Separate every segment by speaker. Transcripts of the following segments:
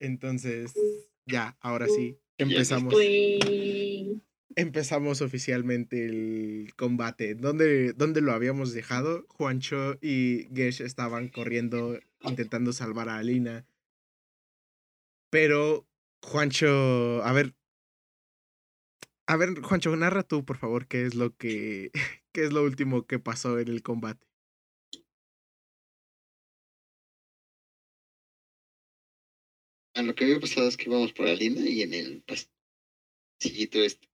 Speaker 1: Entonces, ya, ahora sí, empezamos. Empezamos oficialmente el combate. ¿Dónde, ¿Dónde lo habíamos dejado? Juancho y Gesh estaban corriendo, intentando salvar a Alina. Pero Juancho, a ver. A ver, Juancho, narra tú, por favor, qué es lo que. qué es lo último que pasó en el combate.
Speaker 2: Lo que había pasado es que íbamos por Alina y en el pasillito este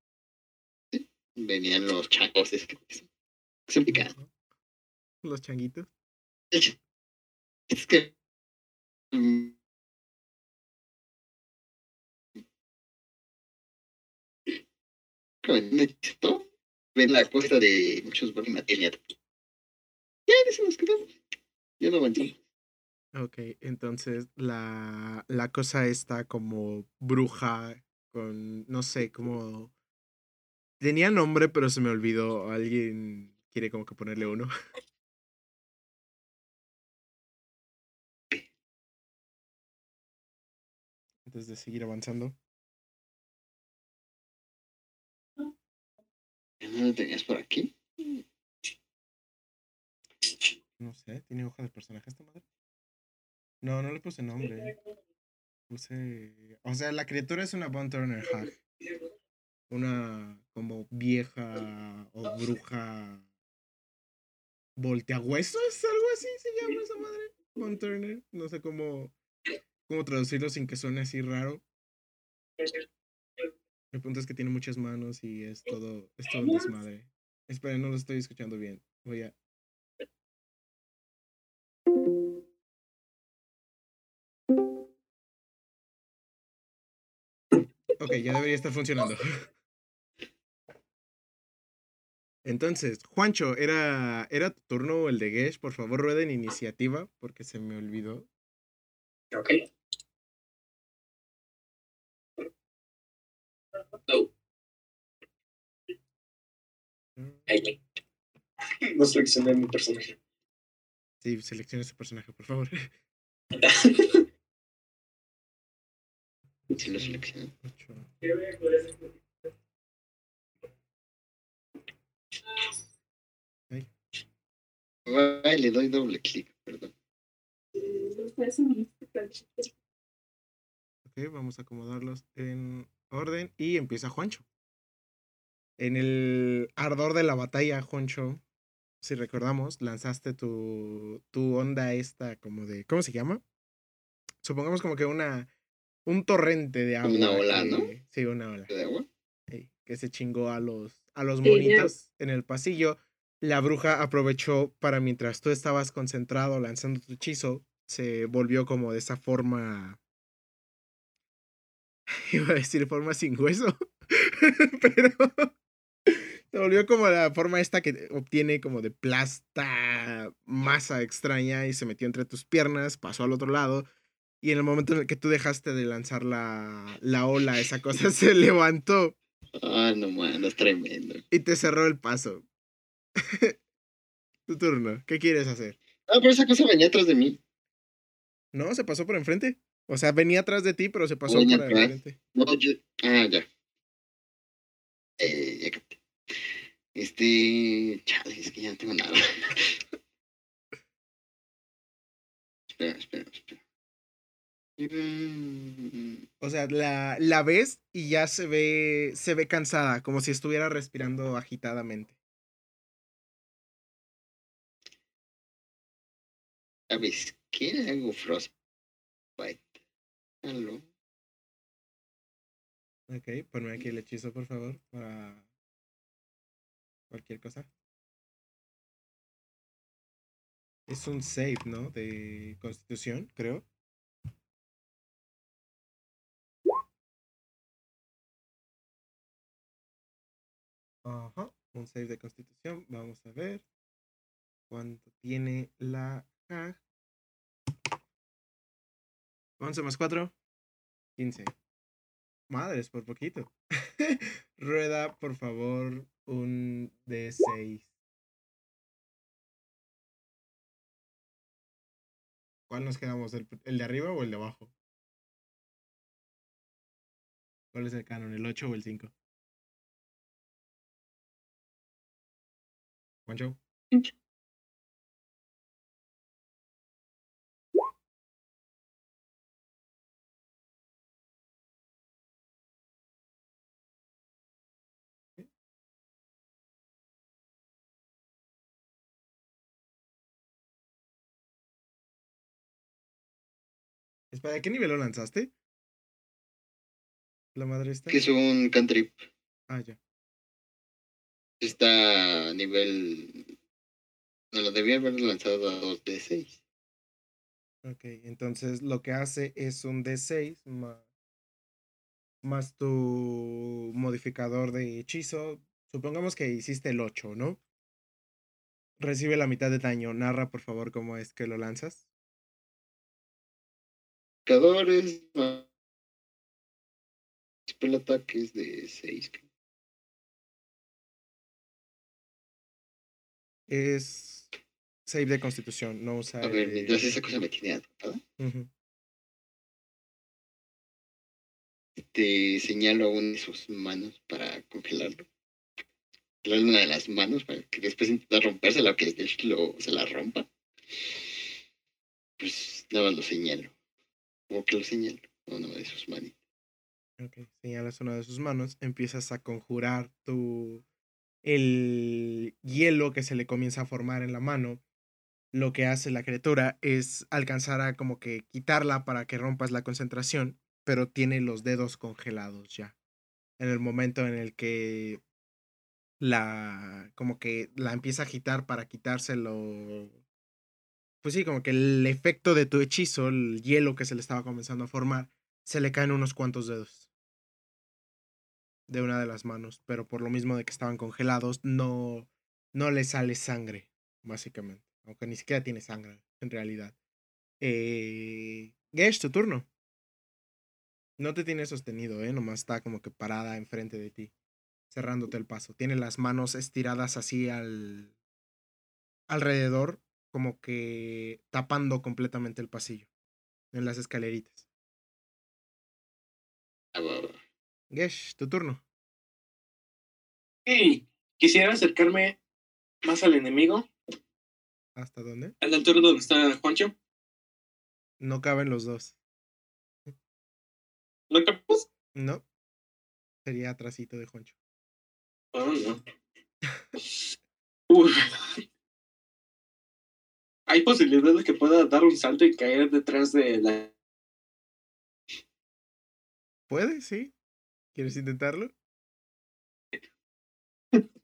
Speaker 2: venían los changos. Es que se.
Speaker 1: Los changuitos.
Speaker 2: Es que. Mm, necesito ven la costa de muchos materia. Ya, se nos quedamos. Ya no avanzamos.
Speaker 1: Ok, entonces la, la cosa está como bruja con, no sé, como... Tenía nombre, pero se me olvidó. Alguien quiere como que ponerle uno. Antes de seguir avanzando.
Speaker 2: ¿No lo tenías por aquí?
Speaker 1: No sé, ¿tiene hoja de personaje esta madre? No, no le puse nombre. Puse. O sea, la criatura es una Von Turner Hag. Una como vieja o bruja. ¿Volteahuesos? Algo así se llama esa madre. Von Turner. No sé cómo, cómo traducirlo sin que suene así raro. El punto es que tiene muchas manos y es todo, es todo un desmadre. Espera, no lo estoy escuchando bien. Voy a. Ok, ya debería estar funcionando. Entonces, Juancho, ¿era, ¿era tu turno el de Gesh? Por favor, rueda en iniciativa, porque se me olvidó.
Speaker 3: Ok. No seleccioné mi personaje.
Speaker 1: Sí, selecciona ese personaje, por favor.
Speaker 2: Si lo selecciono. Ay, le doy doble clic, perdón.
Speaker 1: Ok, vamos a acomodarlos en orden y empieza Juancho. En el ardor de la batalla, Juancho, si recordamos, lanzaste tu, tu onda esta como de, ¿cómo se llama? Supongamos como que una, un torrente de agua.
Speaker 2: Una ola,
Speaker 1: que-
Speaker 2: ¿no?
Speaker 1: Sí, una ola.
Speaker 2: ¿De agua?
Speaker 1: sí, que se chingó a los, a los
Speaker 4: Sí, ya.
Speaker 1: monitos en el pasillo. La bruja aprovechó para mientras tú estabas concentrado lanzando tu hechizo, se volvió como de esa forma. Iba a decir forma sin hueso, pero se volvió como la forma esta que obtiene como de plasta, masa extraña y se metió entre tus piernas, pasó al otro lado. Y en el momento en el que tú dejaste de lanzar la, la ola, esa cosa se levantó
Speaker 2: Ah, no, mano, es tremendo.
Speaker 1: y te cerró el paso. tu turno. ¿Qué quieres hacer?
Speaker 2: Ah, pero esa cosa venía atrás de mí.
Speaker 1: No, se pasó por enfrente. O sea, venía atrás de ti, pero se pasó
Speaker 2: Venía
Speaker 1: por enfrente.
Speaker 2: No, yo. Ah, ya. Eh, ya capté. Este. Chale, es que ya no tengo nada. espera, espera, espera. Mm,
Speaker 1: O sea, la, la ves y ya se ve, se ve cansada, como si estuviera respirando agitadamente.
Speaker 2: ¿Sabes qué le hago Frostbite? Aló.
Speaker 1: Ok, ponme aquí el hechizo, por favor, para cualquier cosa. Es un save, ¿no? De constitución, creo. Ajá, un save de constitución. Vamos a ver cuánto tiene la Hag. 11 más 4, 15. Madres, por poquito. Rueda, por favor, un D6. ¿Cuál nos quedamos? ¿El, el de arriba o el de abajo? ¿Cuál es el canon? ¿El 8 o el 5? Juancho. Espera, ¿a qué nivel lo lanzaste? La madre está.
Speaker 2: Que es un cantrip.
Speaker 1: Ah, ya.
Speaker 2: Está a nivel. No lo debía haber lanzado a 2D6.
Speaker 1: Ok, entonces lo que hace es un D6 más, más tu modificador de hechizo. Supongamos que hiciste el 8, ¿no? Recibe la mitad de daño. Narra, por favor, cómo es que lo lanzas.
Speaker 2: Más- El ataque es de 6.
Speaker 1: Es save de constitución, no usa.
Speaker 2: A ver, mientras esa cosa me tiene atrapada, te señalo a una de sus manos para congelarlo. Congelarle una de las manos para que después intenta rompérsela o que lo, se la rompa. Pues nada más lo señalo. Como que lo señalo a una de sus manitas.
Speaker 1: Ok, señalas una de sus manos, empiezas a conjurar tu el hielo que se le comienza a formar en la mano. Lo que hace la criatura es alcanzar a como que quitarla para que rompas la concentración, pero tiene los dedos congelados ya. En el momento en el que la como que la empieza a agitar para quitárselo pues sí, como que el efecto de tu hechizo, el hielo que se le estaba comenzando a formar, se le caen unos cuantos dedos de una de las manos, pero por lo mismo de que estaban congelados, no, no le sale sangre, básicamente. Aunque ni siquiera tiene sangre, en realidad. Eh, Gesh, tu turno. No te tiene sostenido, ¿eh? Nomás está como que parada enfrente de ti, cerrándote el paso. Tiene las manos estiradas así al alrededor, como que tapando completamente el pasillo, en las escaleritas.
Speaker 2: Ah, va, va.
Speaker 1: Gesh, tu turno.
Speaker 3: Hey, quisiera acercarme más al enemigo,
Speaker 1: ¿Hasta dónde?
Speaker 3: a la altura donde está Juancho.
Speaker 1: No caben los dos.
Speaker 3: ¿Lo capaz?
Speaker 1: No. Sería atrasito de Juancho.
Speaker 3: Oh, no. Uy. Hay posibilidad de que pueda dar un salto y caer detrás de la.
Speaker 1: ¿Puede? Sí. ¿Quieres intentarlo?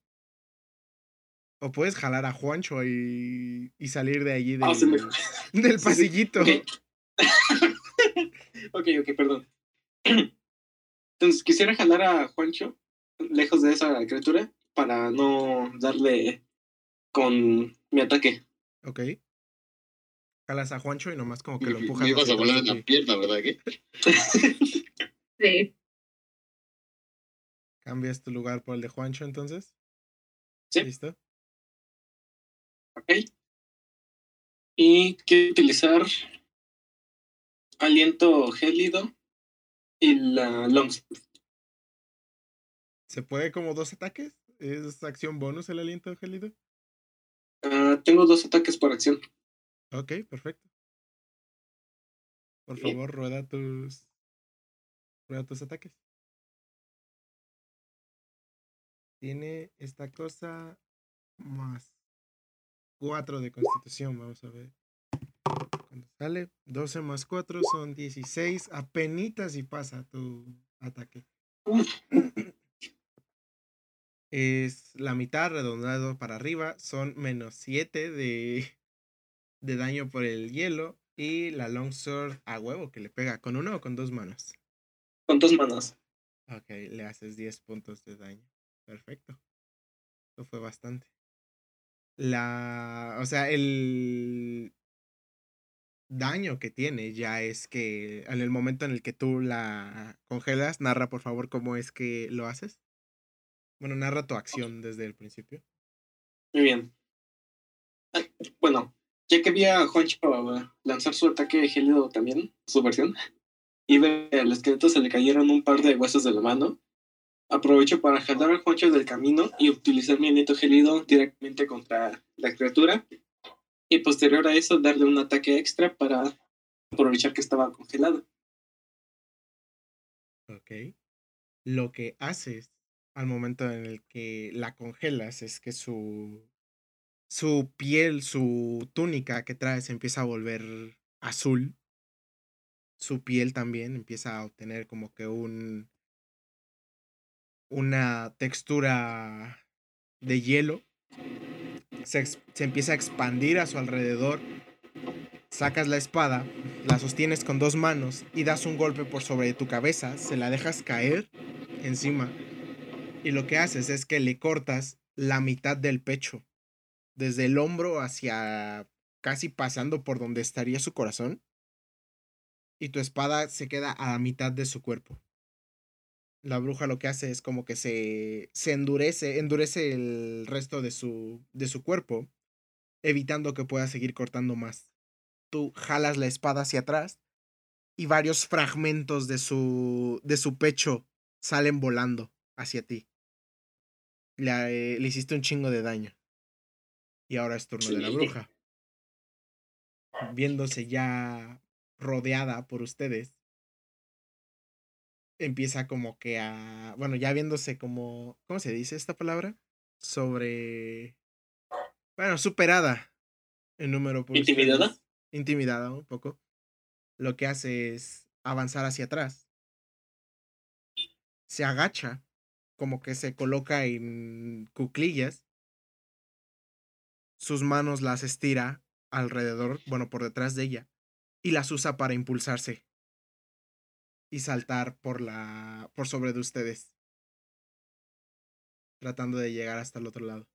Speaker 1: O puedes jalar a Juancho y, y salir de allí del,
Speaker 3: Ah, me-
Speaker 1: del
Speaker 3: sí.
Speaker 1: pasillito.
Speaker 3: Ok. ok, ok, perdón. Entonces, quisiera jalar a Juancho lejos de esa criatura para no darle con mi ataque.
Speaker 1: Ok. Jalas a Juancho y nomás como que lo empujas.
Speaker 2: Me ibas a volar en la pierna, ¿verdad? ¿Qué?
Speaker 4: Sí.
Speaker 1: Cambias tu lugar por el de Juancho entonces.
Speaker 3: Sí.
Speaker 1: ¿Listo?
Speaker 3: Ok. Y quiero utilizar aliento gélido y la longsword.
Speaker 1: ¿Se puede como dos ataques? ¿Es acción bonus el aliento gélido?
Speaker 3: Ah, tengo dos ataques por acción.
Speaker 1: Ok, perfecto. Por
Speaker 3: Bien.
Speaker 1: favor, rueda tus. Rueda tus ataques. Tiene esta cosa más 4 de constitución. Vamos a ver. Cuando sale 12 más 4 son 16. Apenitas y pasa tu ataque. Es la mitad redondado para arriba. Son menos 7 de, de daño por el hielo. Y la longsword a huevo que le pega. ¿Con una o con dos manos?
Speaker 3: Con dos manos.
Speaker 1: Ok, le haces 10 puntos de daño. Perfecto. Eso fue bastante. La. O sea, el daño que tiene ya es que en el momento en el que tú la congelas, narra por favor cómo es que lo haces. Bueno, narra tu acción desde el principio.
Speaker 3: Muy bien. Ah, Bueno, ya que vi a Juancho lanzar su ataque gélido también, su versión, y ve al esqueleto se le cayeron un par de huesos de la mano, aprovecho para jalar a Juancho del camino y utilizar mi aliento gélido directamente contra la criatura. Y posterior a eso, darle un ataque extra para aprovechar que estaba congelado.
Speaker 1: Ok. Lo que haces al momento en el que la congelas es que su su piel, su túnica que trae se empieza a volver azul. Su piel también empieza a obtener como que un una textura de hielo. Se, se empieza a expandir a su alrededor. Sacas la espada, la sostienes con dos manos y das un golpe por sobre tu cabeza, se la dejas caer encima y lo que haces es que le cortas la mitad del pecho, desde el hombro hacia casi pasando por donde estaría su corazón, y tu espada se queda a la mitad de su cuerpo. La bruja lo que hace es como que se, se endurece, endurece el resto de su, de su cuerpo, evitando que pueda seguir cortando más. Tú jalas la espada hacia atrás y varios fragmentos de su, de su pecho salen volando hacia ti. Le, le hiciste un chingo de daño. Y ahora es turno de la bruja. Viéndose ya rodeada por ustedes, empieza como que a. Bueno, ya viéndose como. ¿Cómo se dice esta palabra? Sobre. Bueno, superada en número por
Speaker 3: ¿Intimidada?
Speaker 1: ustedes. Intimidada un poco. Lo que hace es avanzar hacia atrás. Se agacha como que se coloca en cuclillas. Sus manos las estira alrededor, bueno, por detrás de ella, y las usa para impulsarse y saltar por la por sobre de ustedes, tratando de llegar hasta el otro lado.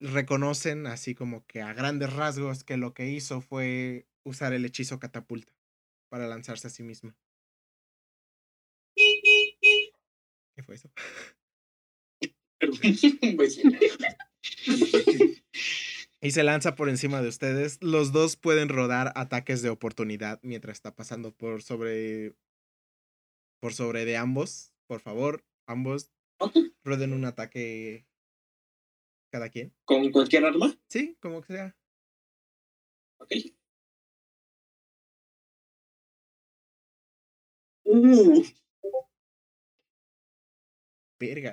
Speaker 1: Reconocen así como que a grandes rasgos que lo que hizo fue usar el hechizo catapulta para lanzarse a sí misma. ¿Qué fue eso?
Speaker 3: Pues,
Speaker 1: Y se lanza por encima de ustedes. Los dos pueden rodar ataques de oportunidad mientras está pasando por sobre. Por sobre de ambos. Por favor, ambos roden un ataque. Cada quien.
Speaker 3: ¿Con cualquier arma?
Speaker 1: Sí, como que sea.
Speaker 3: Ok. Uh,
Speaker 1: Verga.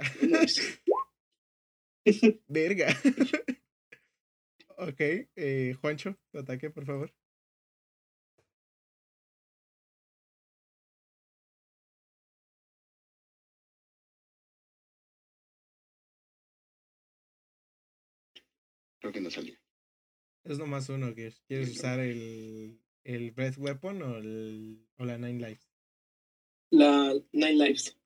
Speaker 1: Verga. ok, eh, Juancho, ataque, por favor.
Speaker 2: Creo que no salió.
Speaker 1: Es nomás uno que quieres usar el, el Breath Weapon o, el, o la Nine Lives.
Speaker 3: la Nine Lives.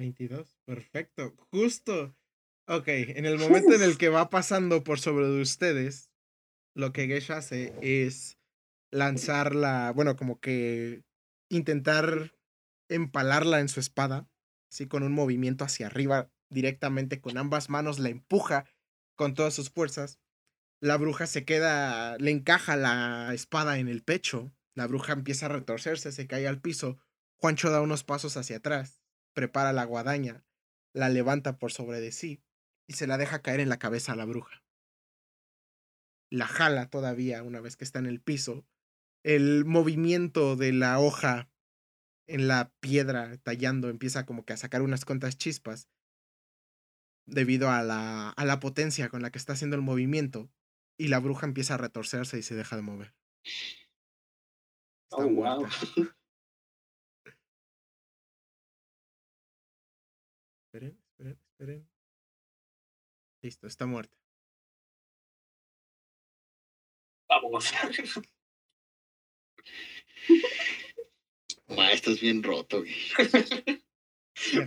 Speaker 1: Veintidós, perfecto, justo. Ok, en el momento en el que va pasando por sobre de ustedes, lo que Gesh hace es lanzarla, bueno, como que intentar empalarla en su espada, así con un movimiento hacia arriba, directamente con ambas manos, la empuja con todas sus fuerzas. La bruja se queda, le encaja la espada en el pecho, la bruja empieza a retorcerse, se cae al piso, Juancho da unos pasos hacia atrás, prepara la guadaña, la levanta por sobre de sí y se la deja caer en la cabeza a la bruja. La jala todavía una vez que está en el piso. El movimiento de la hoja en la piedra tallando empieza como que a sacar unas cuantas chispas debido a la, a la potencia con la que está haciendo el movimiento y la bruja empieza a retorcerse y se deja de mover. Está
Speaker 3: Oh, wow.
Speaker 1: Esperen. Listo, está muerta.
Speaker 3: Vamos.
Speaker 2: Ma, estás bien roto, güey.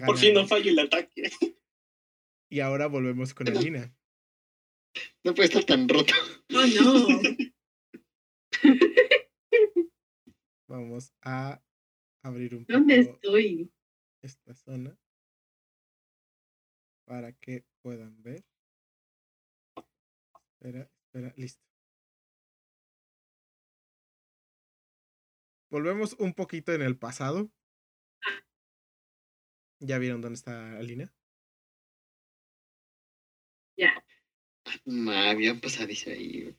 Speaker 3: Por fin no fallo el ataque.
Speaker 1: Y ahora volvemos con Alina.
Speaker 2: No puede estar tan roto.
Speaker 4: Oh, no.
Speaker 1: Vamos a abrir un
Speaker 4: ¿Dónde
Speaker 1: poco
Speaker 4: estoy?
Speaker 1: esta zona para que puedan ver. Espera, espera, listo. Volvemos un poquito en el pasado. ¿Ya vieron dónde está Alina?
Speaker 4: Ya.
Speaker 2: Ma, había pasadizo ahí.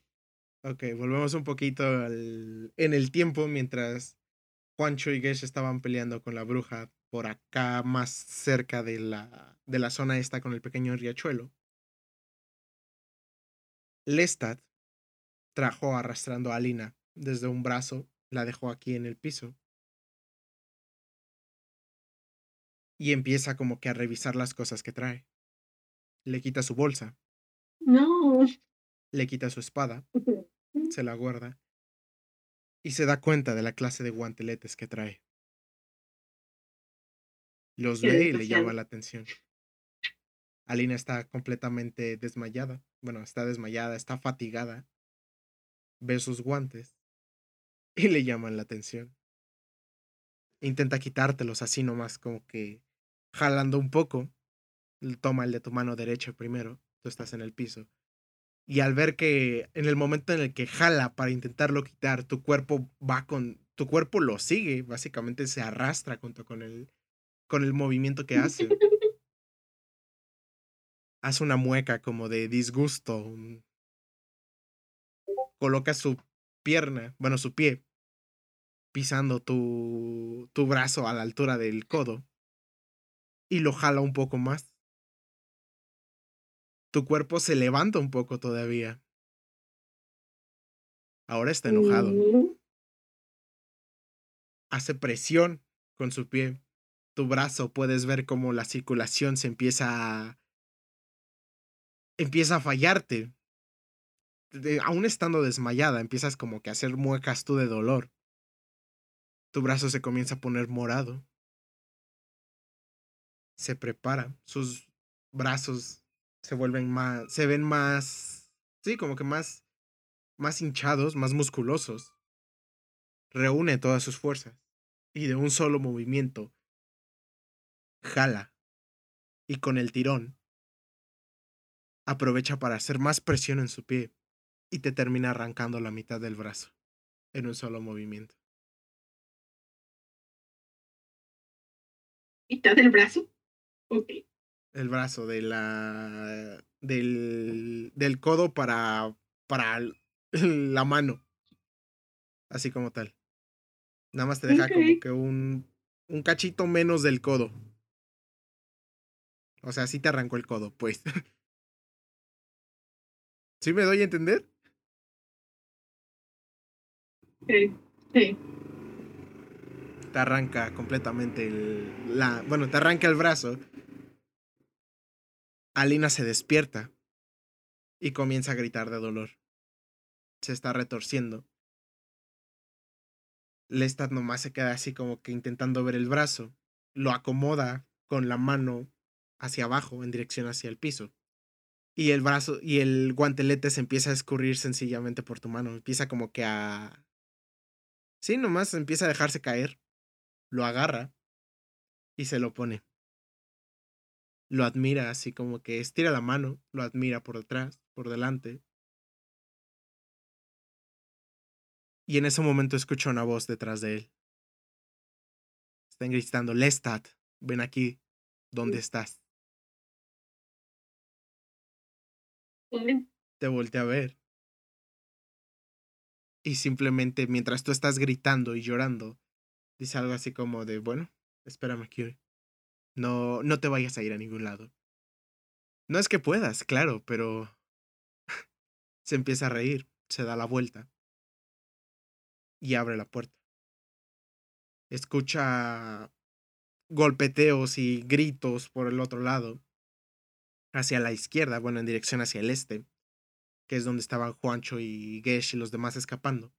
Speaker 1: Ok, volvemos un poquito al- en el tiempo mientras Juancho y Gesh estaban peleando con la bruja por acá más cerca de la, de la zona esta con el pequeño riachuelo. Lestat trajo arrastrando a Alina desde un brazo, la dejó aquí en el piso y empieza como que a revisar las cosas que trae. Le quita su bolsa,
Speaker 4: No.
Speaker 1: le quita su espada, se la guarda y se da cuenta de la clase de guanteletes que trae. Los ve y le llama la atención. Alina está completamente desmayada. Bueno, está desmayada, está fatigada. Ve sus guantes y le llaman la atención. Intenta quitártelos así nomás, como que jalando un poco. Toma el de tu mano derecha primero. Tú estás en el piso. Y al ver que en el momento en el que jala para intentarlo quitar, tu cuerpo va con. Tu cuerpo lo sigue, básicamente se arrastra junto con el, con el movimiento que hace. Hace una mueca como de disgusto. Coloca su pierna, bueno, su pie, pisando tu, tu brazo a la altura del codo. Y lo jala un poco más. Tu cuerpo se levanta un poco todavía. Ahora está enojado.
Speaker 4: Mm,
Speaker 1: Hace presión con su pie. Tu brazo puedes ver cómo la circulación se empieza a... empieza a fallarte. Aún estando desmayada, empiezas como que a hacer muecas tú de dolor. Tu brazo se comienza a poner morado. Se prepara. Sus brazos se vuelven más. se ven más. Sí, como que más. más hinchados, más musculosos. Reúne todas sus fuerzas. Y de un solo movimiento. Jala. Y con el tirón. Aprovecha para hacer más presión en su pie. Y te termina arrancando la mitad del brazo. En un solo movimiento.
Speaker 4: ¿Mitad del brazo? Ok.
Speaker 1: el brazo de la del, del codo para para la mano así como tal nada más te deja como que un un cachito menos del codo o sea sí te arrancó el codo pues ¿Sí me doy a entender?
Speaker 4: Ok. Sí.
Speaker 1: te arranca completamente el, la bueno te arranca el brazo Alina se despierta y comienza a gritar de dolor se está retorciendo Lestat nomás se queda así como que intentando ver el brazo lo acomoda con la mano hacia abajo en dirección hacia el piso y el brazo y el guantelete se empieza a escurrir sencillamente por tu mano empieza como que a sí nomás empieza a dejarse caer lo agarra y se lo pone. Lo admira así como que estira la mano, lo admira por detrás, por delante. Y en ese momento escucha una voz detrás de él. Están gritando, Lestat, ven aquí, ¿dónde estás? Te voltea a ver. Y simplemente mientras tú estás gritando y llorando, dice algo así como de, bueno, espérame aquí. No, no te vayas a ir a ningún lado. No es que puedas, claro, pero se empieza a reír, se da la vuelta y abre la puerta. Escucha golpeteos y gritos por el otro lado, hacia la izquierda, bueno, en dirección hacia el este, que es donde estaban Juancho y Gesh y los demás escapando.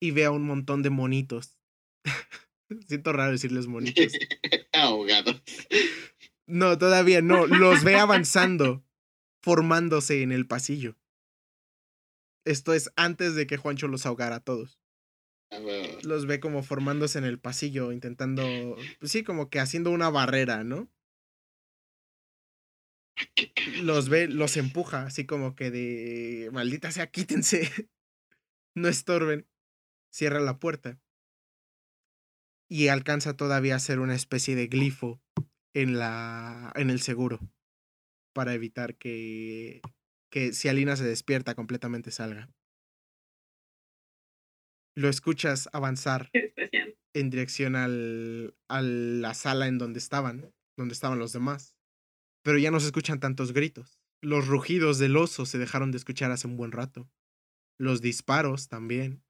Speaker 1: Y ve a un montón de monitos. Siento raro decirles monitos.
Speaker 2: Ahogados.
Speaker 1: No, todavía no. Los ve avanzando, formándose en el pasillo. Esto es antes de que Juancho los ahogara a todos.
Speaker 2: Ah.
Speaker 1: Los ve como formándose en el pasillo, intentando, pues sí, como que haciendo una barrera, ¿no? Los ve, los empuja, así como que de, maldita sea, quítense, no estorben. Cierra la puerta. Y alcanza todavía a hacer una especie de glifo en la, en el seguro, para evitar que, que si Alina se despierta completamente salga. Lo escuchas avanzar en dirección al, a la sala en donde estaban, donde estaban los demás. Pero ya no se escuchan tantos gritos. Los rugidos del oso se dejaron de escuchar hace un buen rato. Los disparos también.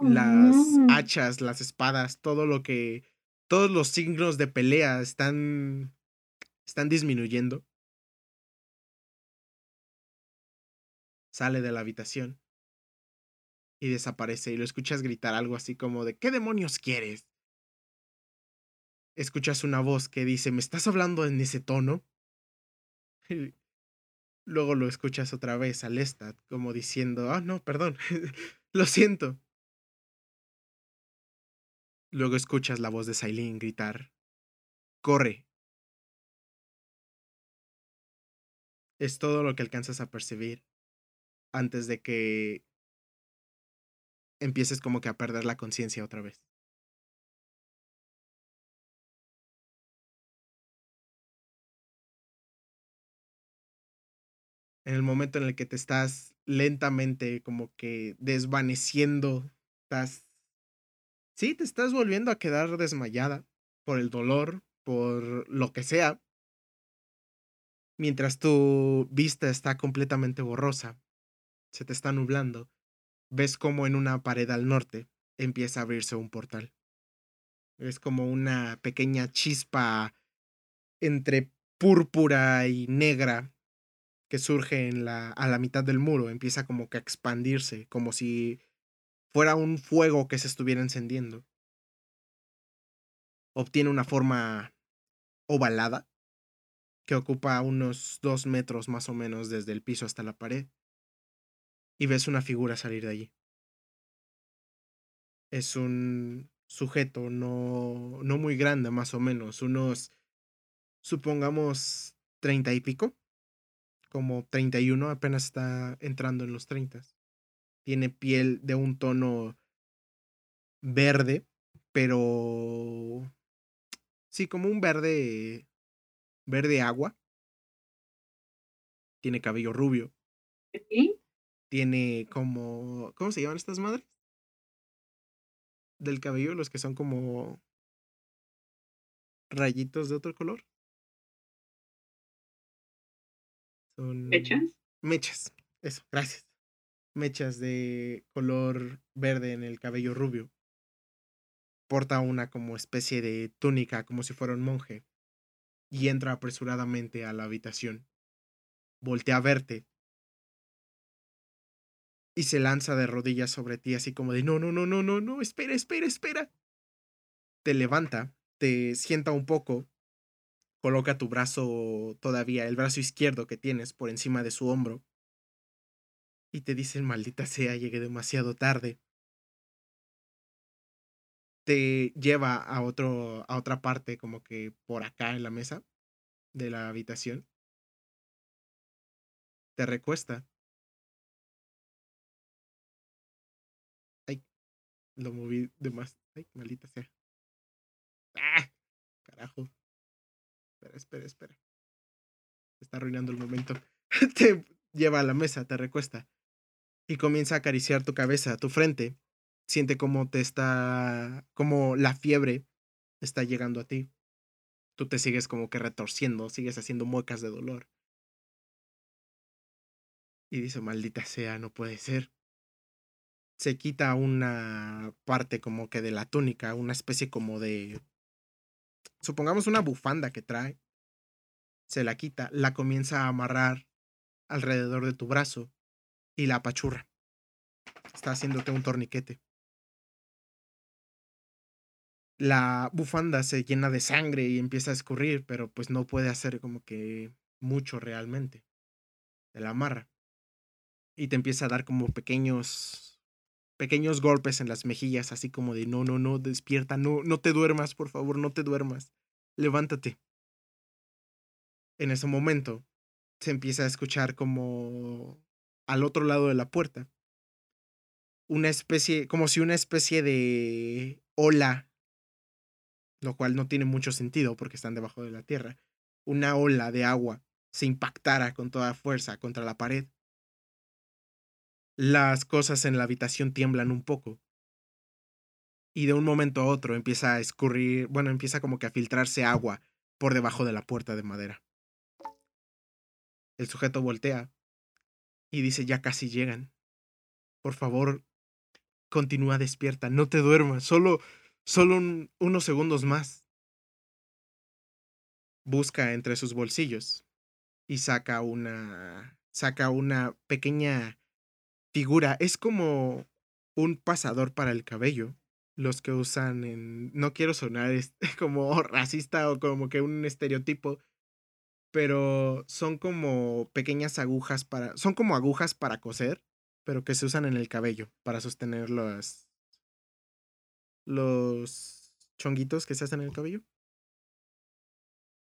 Speaker 1: Las
Speaker 4: Mm.
Speaker 1: hachas, las espadas, todo lo que. Todos los signos de pelea están. están disminuyendo. Sale de la habitación. Y desaparece. Y lo escuchas gritar algo así como de ¿Qué demonios quieres? Escuchas una voz que dice ¿Me estás hablando en ese tono? Luego lo escuchas otra vez al Lestat, como diciendo, ah, no, perdón, lo siento. Luego escuchas la voz de Sailin gritar, corre. Es todo lo que alcanzas a percibir antes de que empieces como que a perder la conciencia otra vez. En el momento en el que te estás lentamente como que desvaneciendo, estás... Sí, te estás volviendo a quedar desmayada por el dolor, por lo que sea. Mientras tu vista está completamente borrosa, se te está nublando, ves como en una pared al norte empieza a abrirse un portal. Es como una pequeña chispa entre púrpura y negra que surge en la, a la mitad del muro, empieza como que a expandirse, como si fuera un fuego que se estuviera encendiendo. Obtiene una forma ovalada que ocupa unos dos metros más o menos desde el piso hasta la pared. Y ves una figura salir de allí. Es un sujeto no, no muy grande, más o menos, unos, supongamos, treinta y pico como 31, apenas está entrando en los 30. Tiene piel de un tono verde, pero sí, como un verde verde agua. Tiene cabello rubio,
Speaker 4: ¿Sí?
Speaker 1: tiene como ¿cómo se llaman estas madres? Del cabello, los que son como rayitos de otro color. Son
Speaker 4: ¿Fechas?
Speaker 1: Mechas, eso, gracias. Mechas de color verde en el cabello rubio. Porta una como especie de túnica, como si fuera un monje. Y entra apresuradamente a la habitación. Voltea a verte. Y se lanza de rodillas sobre ti, así como de no, no, no, no, no, no, espera, espera, espera. Te levanta, te sienta un poco, coloca tu brazo todavía, el brazo izquierdo que tienes por encima de su hombro. Y te dicen, maldita sea, llegué demasiado tarde. Te lleva a otro, a otra parte, como que por acá en la mesa de la habitación. Te recuesta. Ay, lo moví de más. Ay, maldita sea. Ah, carajo. Espera, espera, espera. Está arruinando el momento. te lleva a la mesa, te recuesta. Y comienza a acariciar tu cabeza, tu frente. Siente cómo te está. como la fiebre está llegando a ti. Tú te sigues como que retorciendo, sigues haciendo muecas de dolor. Y dice, maldita sea, no puede ser. Se quita una parte como que de la túnica, una especie como de supongamos una bufanda que trae, se la quita, la comienza a amarrar alrededor de tu brazo y la apachurra. Está haciéndote un torniquete. La bufanda se llena de sangre y empieza a escurrir, pero pues no puede hacer como que mucho realmente. Te la amarra. Y te empieza a dar como pequeños pequeños golpes en las mejillas, así como de no, no, no, despierta, no, no te duermas, por favor, no te duermas, levántate. En ese momento se empieza a escuchar como al otro lado de la puerta una especie, como si una especie de ola, lo cual no tiene mucho sentido porque están debajo de la tierra, una ola de agua se impactara con toda fuerza contra la pared. Las cosas en la habitación tiemblan un poco. Y de un momento a otro empieza a escurrir, bueno, empieza como que a filtrarse agua por debajo de la puerta de madera. El sujeto voltea y dice, ya casi llegan. Por favor, continúa despierta, no te duermas, solo, solo unos segundos más. Busca entre sus bolsillos y saca una, saca una pequeña figura. Es como un pasador para el cabello. Los que usan en... No quiero sonar como racista o como que un estereotipo, pero son como pequeñas agujas para... Son como agujas para coser, pero que se usan en el cabello para sostener los, los chonguitos que se hacen en el cabello.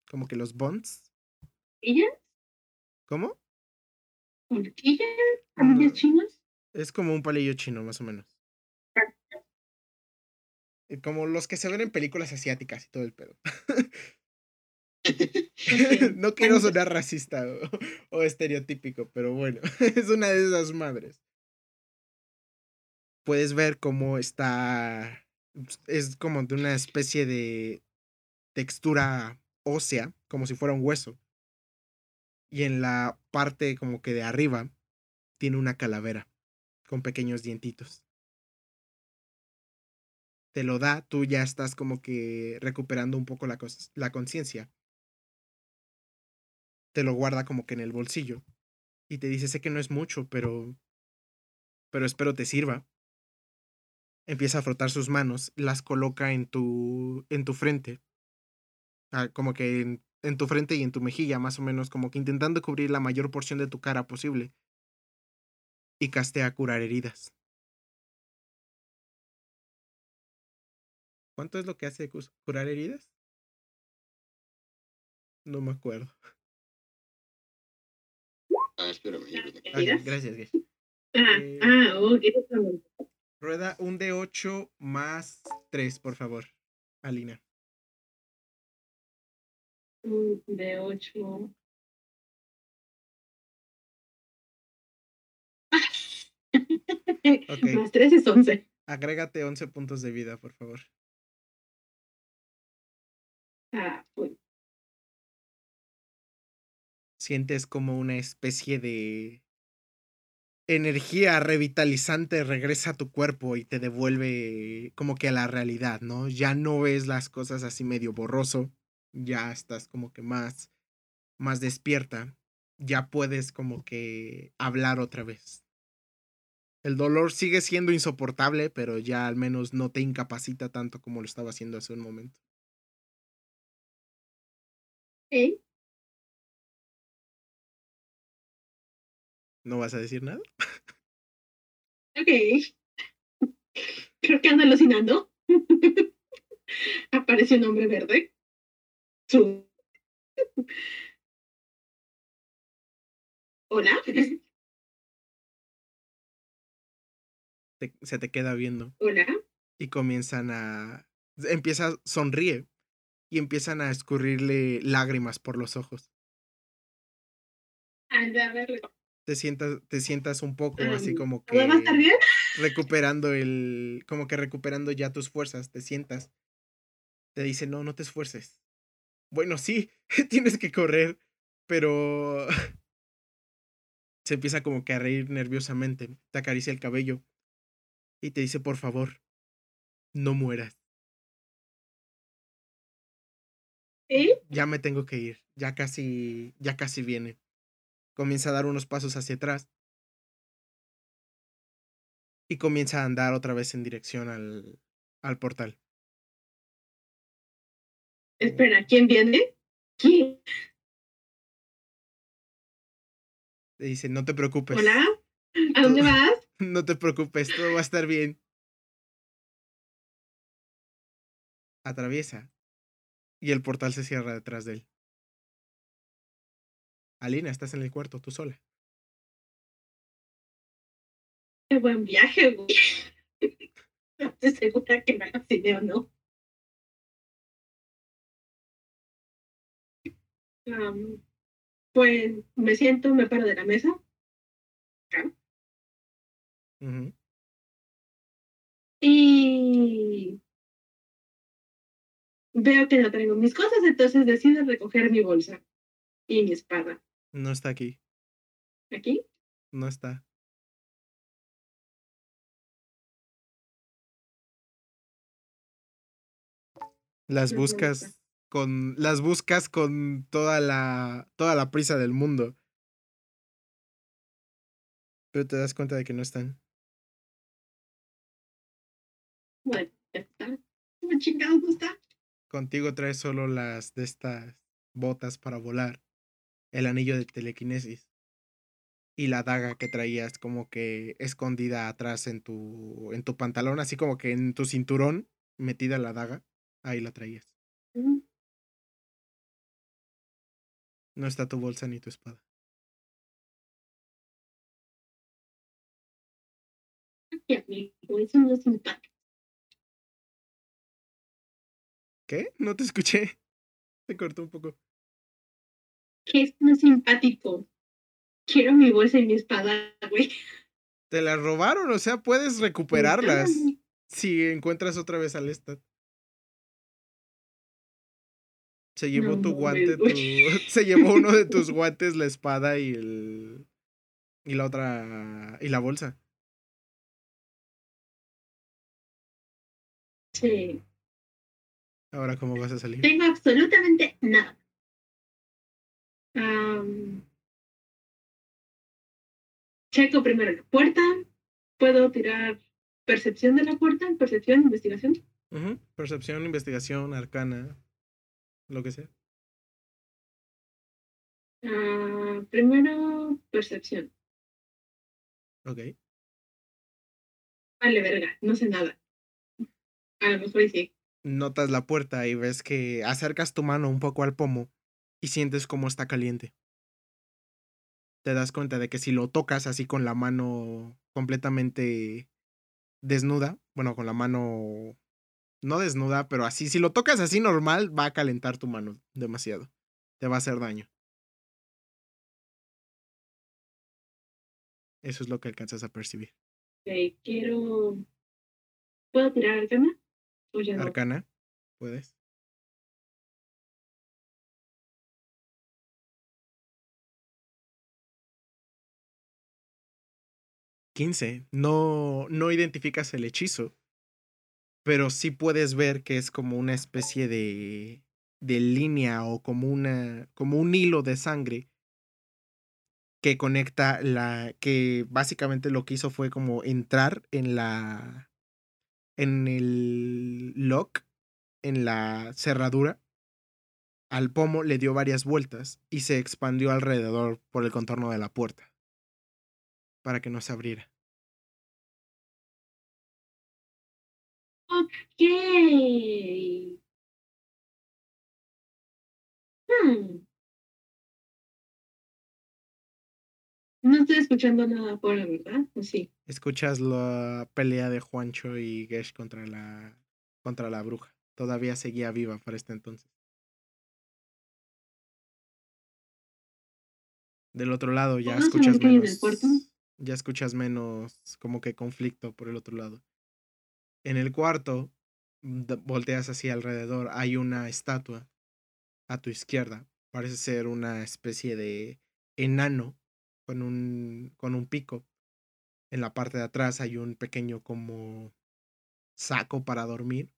Speaker 1: Como que los bonds.
Speaker 4: ¿Horquillas?
Speaker 1: ¿Cómo?
Speaker 4: ¿Horquillas? ¿Horquillas chinas?
Speaker 1: Es como un palillo chino, más o menos. Como los que se ven en películas asiáticas y todo el pedo. no quiero sonar racista o, o, estereotípico, pero bueno, es una de esas madres. Puedes ver cómo está. Es como de una especie de textura ósea, como si fuera un hueso. Y en la parte como que de arriba tiene una calavera con pequeños dientitos. Te lo da, tú ya estás como que recuperando un poco la, la conciencia. Te lo guarda como que en el bolsillo. Y te dice, sé que no es mucho, pero... Pero espero te sirva. Empieza a frotar sus manos, las coloca en tu, en tu frente. Ah, como que en, en tu frente y en tu mejilla, más o menos, como que intentando cubrir la mayor porción de tu cara posible y castea curar heridas. ¿Cuánto es lo que hace curar heridas? No me acuerdo.
Speaker 2: Ah, espérame.
Speaker 1: Ah, gracias, Gash.
Speaker 4: Ah,
Speaker 1: eh,
Speaker 4: ah, ok.
Speaker 1: Rueda un D8 más 3, por favor, Alina.
Speaker 4: Un
Speaker 1: D8
Speaker 4: Más 3 es 11.
Speaker 1: Agrégate 11 puntos de vida, por favor.
Speaker 4: Ah.
Speaker 1: Sientes como una especie de energía revitalizante regresa a tu cuerpo y te devuelve como que a la realidad, ¿no? Ya no ves las cosas así medio borroso, ya estás como que más, más despierta, ya puedes como que hablar otra vez. El dolor sigue siendo insoportable, pero ya al menos no te incapacita tanto como lo estaba haciendo hace un momento.
Speaker 4: Ok.
Speaker 1: ¿No vas a decir nada?
Speaker 4: Ok. Creo que ando alucinando. Aparece un hombre verde. Su. Hola.
Speaker 1: Te- se te queda viendo.
Speaker 4: Hola.
Speaker 1: y comienzan a... Empieza, sonríe y empiezan a escurrirle lágrimas por los ojos.
Speaker 4: Anda a verlo.
Speaker 1: Te sientas, te sientas un poco así
Speaker 4: Am,
Speaker 1: como
Speaker 4: ¿Todo va a estar
Speaker 1: que
Speaker 4: bien?
Speaker 1: recuperando el, como que recuperando ya tus fuerzas, te sientas. Te dice, no, no te esfuerces. Bueno, sí, tienes que correr, pero se empieza como que a reír nerviosamente, te acaricia el cabello y te dice, por favor, no mueras.
Speaker 4: ¿Eh?
Speaker 1: ya me tengo que ir, ya casi, ya casi viene. Comienza a dar unos pasos hacia atrás y comienza a andar otra vez en dirección al, al portal.
Speaker 4: Espera, ¿quién viene? ¿Quién?
Speaker 1: Le dice, no te preocupes.
Speaker 4: Hola. ¿A dónde vas?
Speaker 1: No te preocupes, todo va a estar bien. Atraviesa. Y el portal se cierra detrás de él. Alina, estás en el cuarto, tú sola.
Speaker 4: Qué buen viaje, güey. No estoy segura que me haga cine o no. Pues me siento, me paro de la mesa.
Speaker 1: Ujú.
Speaker 4: Y veo que no traigo mis cosas, entonces decido recoger mi bolsa y mi espada.
Speaker 1: No está aquí.
Speaker 4: ¿Aquí?
Speaker 1: No está. Las
Speaker 4: No
Speaker 1: buscas con. Las buscas con toda la. toda la prisa del mundo. Pero te das cuenta de que no están.
Speaker 4: Bueno. ¿Cómo chingados no está?
Speaker 1: Contigo traes solo las de estas botas para volar, el anillo de telequinesis y la daga que traías como que escondida atrás en tu en tu pantalón, así como que en tu cinturón metida la daga, ahí la traías. No está tu bolsa ni tu espada.
Speaker 4: qué amigo, eso no es simpático.
Speaker 1: ¿Qué? No te escuché. Se cortó un poco.
Speaker 4: ¿Qué es no simpático? Quiero mi bolsa y mi espada, güey.
Speaker 1: Te las robaron, o sea, puedes recuperarlas si encuentras otra vez al Estat. Se llevó
Speaker 4: No
Speaker 1: tu guante, tu... se llevó uno de tus guantes, la espada y el y la otra y la bolsa.
Speaker 4: Sí.
Speaker 1: Ahora cómo vas a salir?
Speaker 4: Tengo absolutamente nada. Checo primero la puerta. ¿Puedo tirar percepción de la puerta? ¿Percepción, investigación?
Speaker 1: Percepción, investigación, arcana, lo que sea.
Speaker 4: Ah, primero, percepción.
Speaker 1: Ok.
Speaker 4: Vale, verga, no sé nada. A lo mejor sí.
Speaker 1: Notas la puerta y ves que acercas tu mano un poco al pomo y sientes cómo está caliente. Te das cuenta de que si lo tocas así con la mano completamente desnuda, bueno, con la mano no desnuda, pero así, si lo tocas así normal, va a calentar tu mano demasiado. Te va a hacer daño. Eso es lo que alcanzas a percibir.
Speaker 4: Ok, quiero. ¿Puedo tirar arcana? O
Speaker 1: Arcana, puedes. Quince. No, no identificas el hechizo, pero sí puedes ver que es como una especie de, de línea o como, una, como un hilo de sangre que conecta la, que básicamente lo que hizo fue como entrar en la, en el lock, en la cerradura, al pomo le dio varias vueltas y se expandió alrededor por el contorno de la puerta para que no se abriera.
Speaker 4: Ok. Hmm. No estoy escuchando nada afuera, ¿verdad? ¿O sí?
Speaker 1: Escuchas la pelea de Juancho y Gesh contra la contra la bruja. Todavía seguía viva para este entonces. Del otro lado ya
Speaker 4: ¿Todos en
Speaker 1: escuchas menos. Ya escuchas menos como que conflicto por el otro lado. En el cuarto, volteas hacia alrededor, hay una estatua a tu izquierda. Parece ser una especie de enano con un, con un pico. En la parte de atrás hay un pequeño como saco para dormir.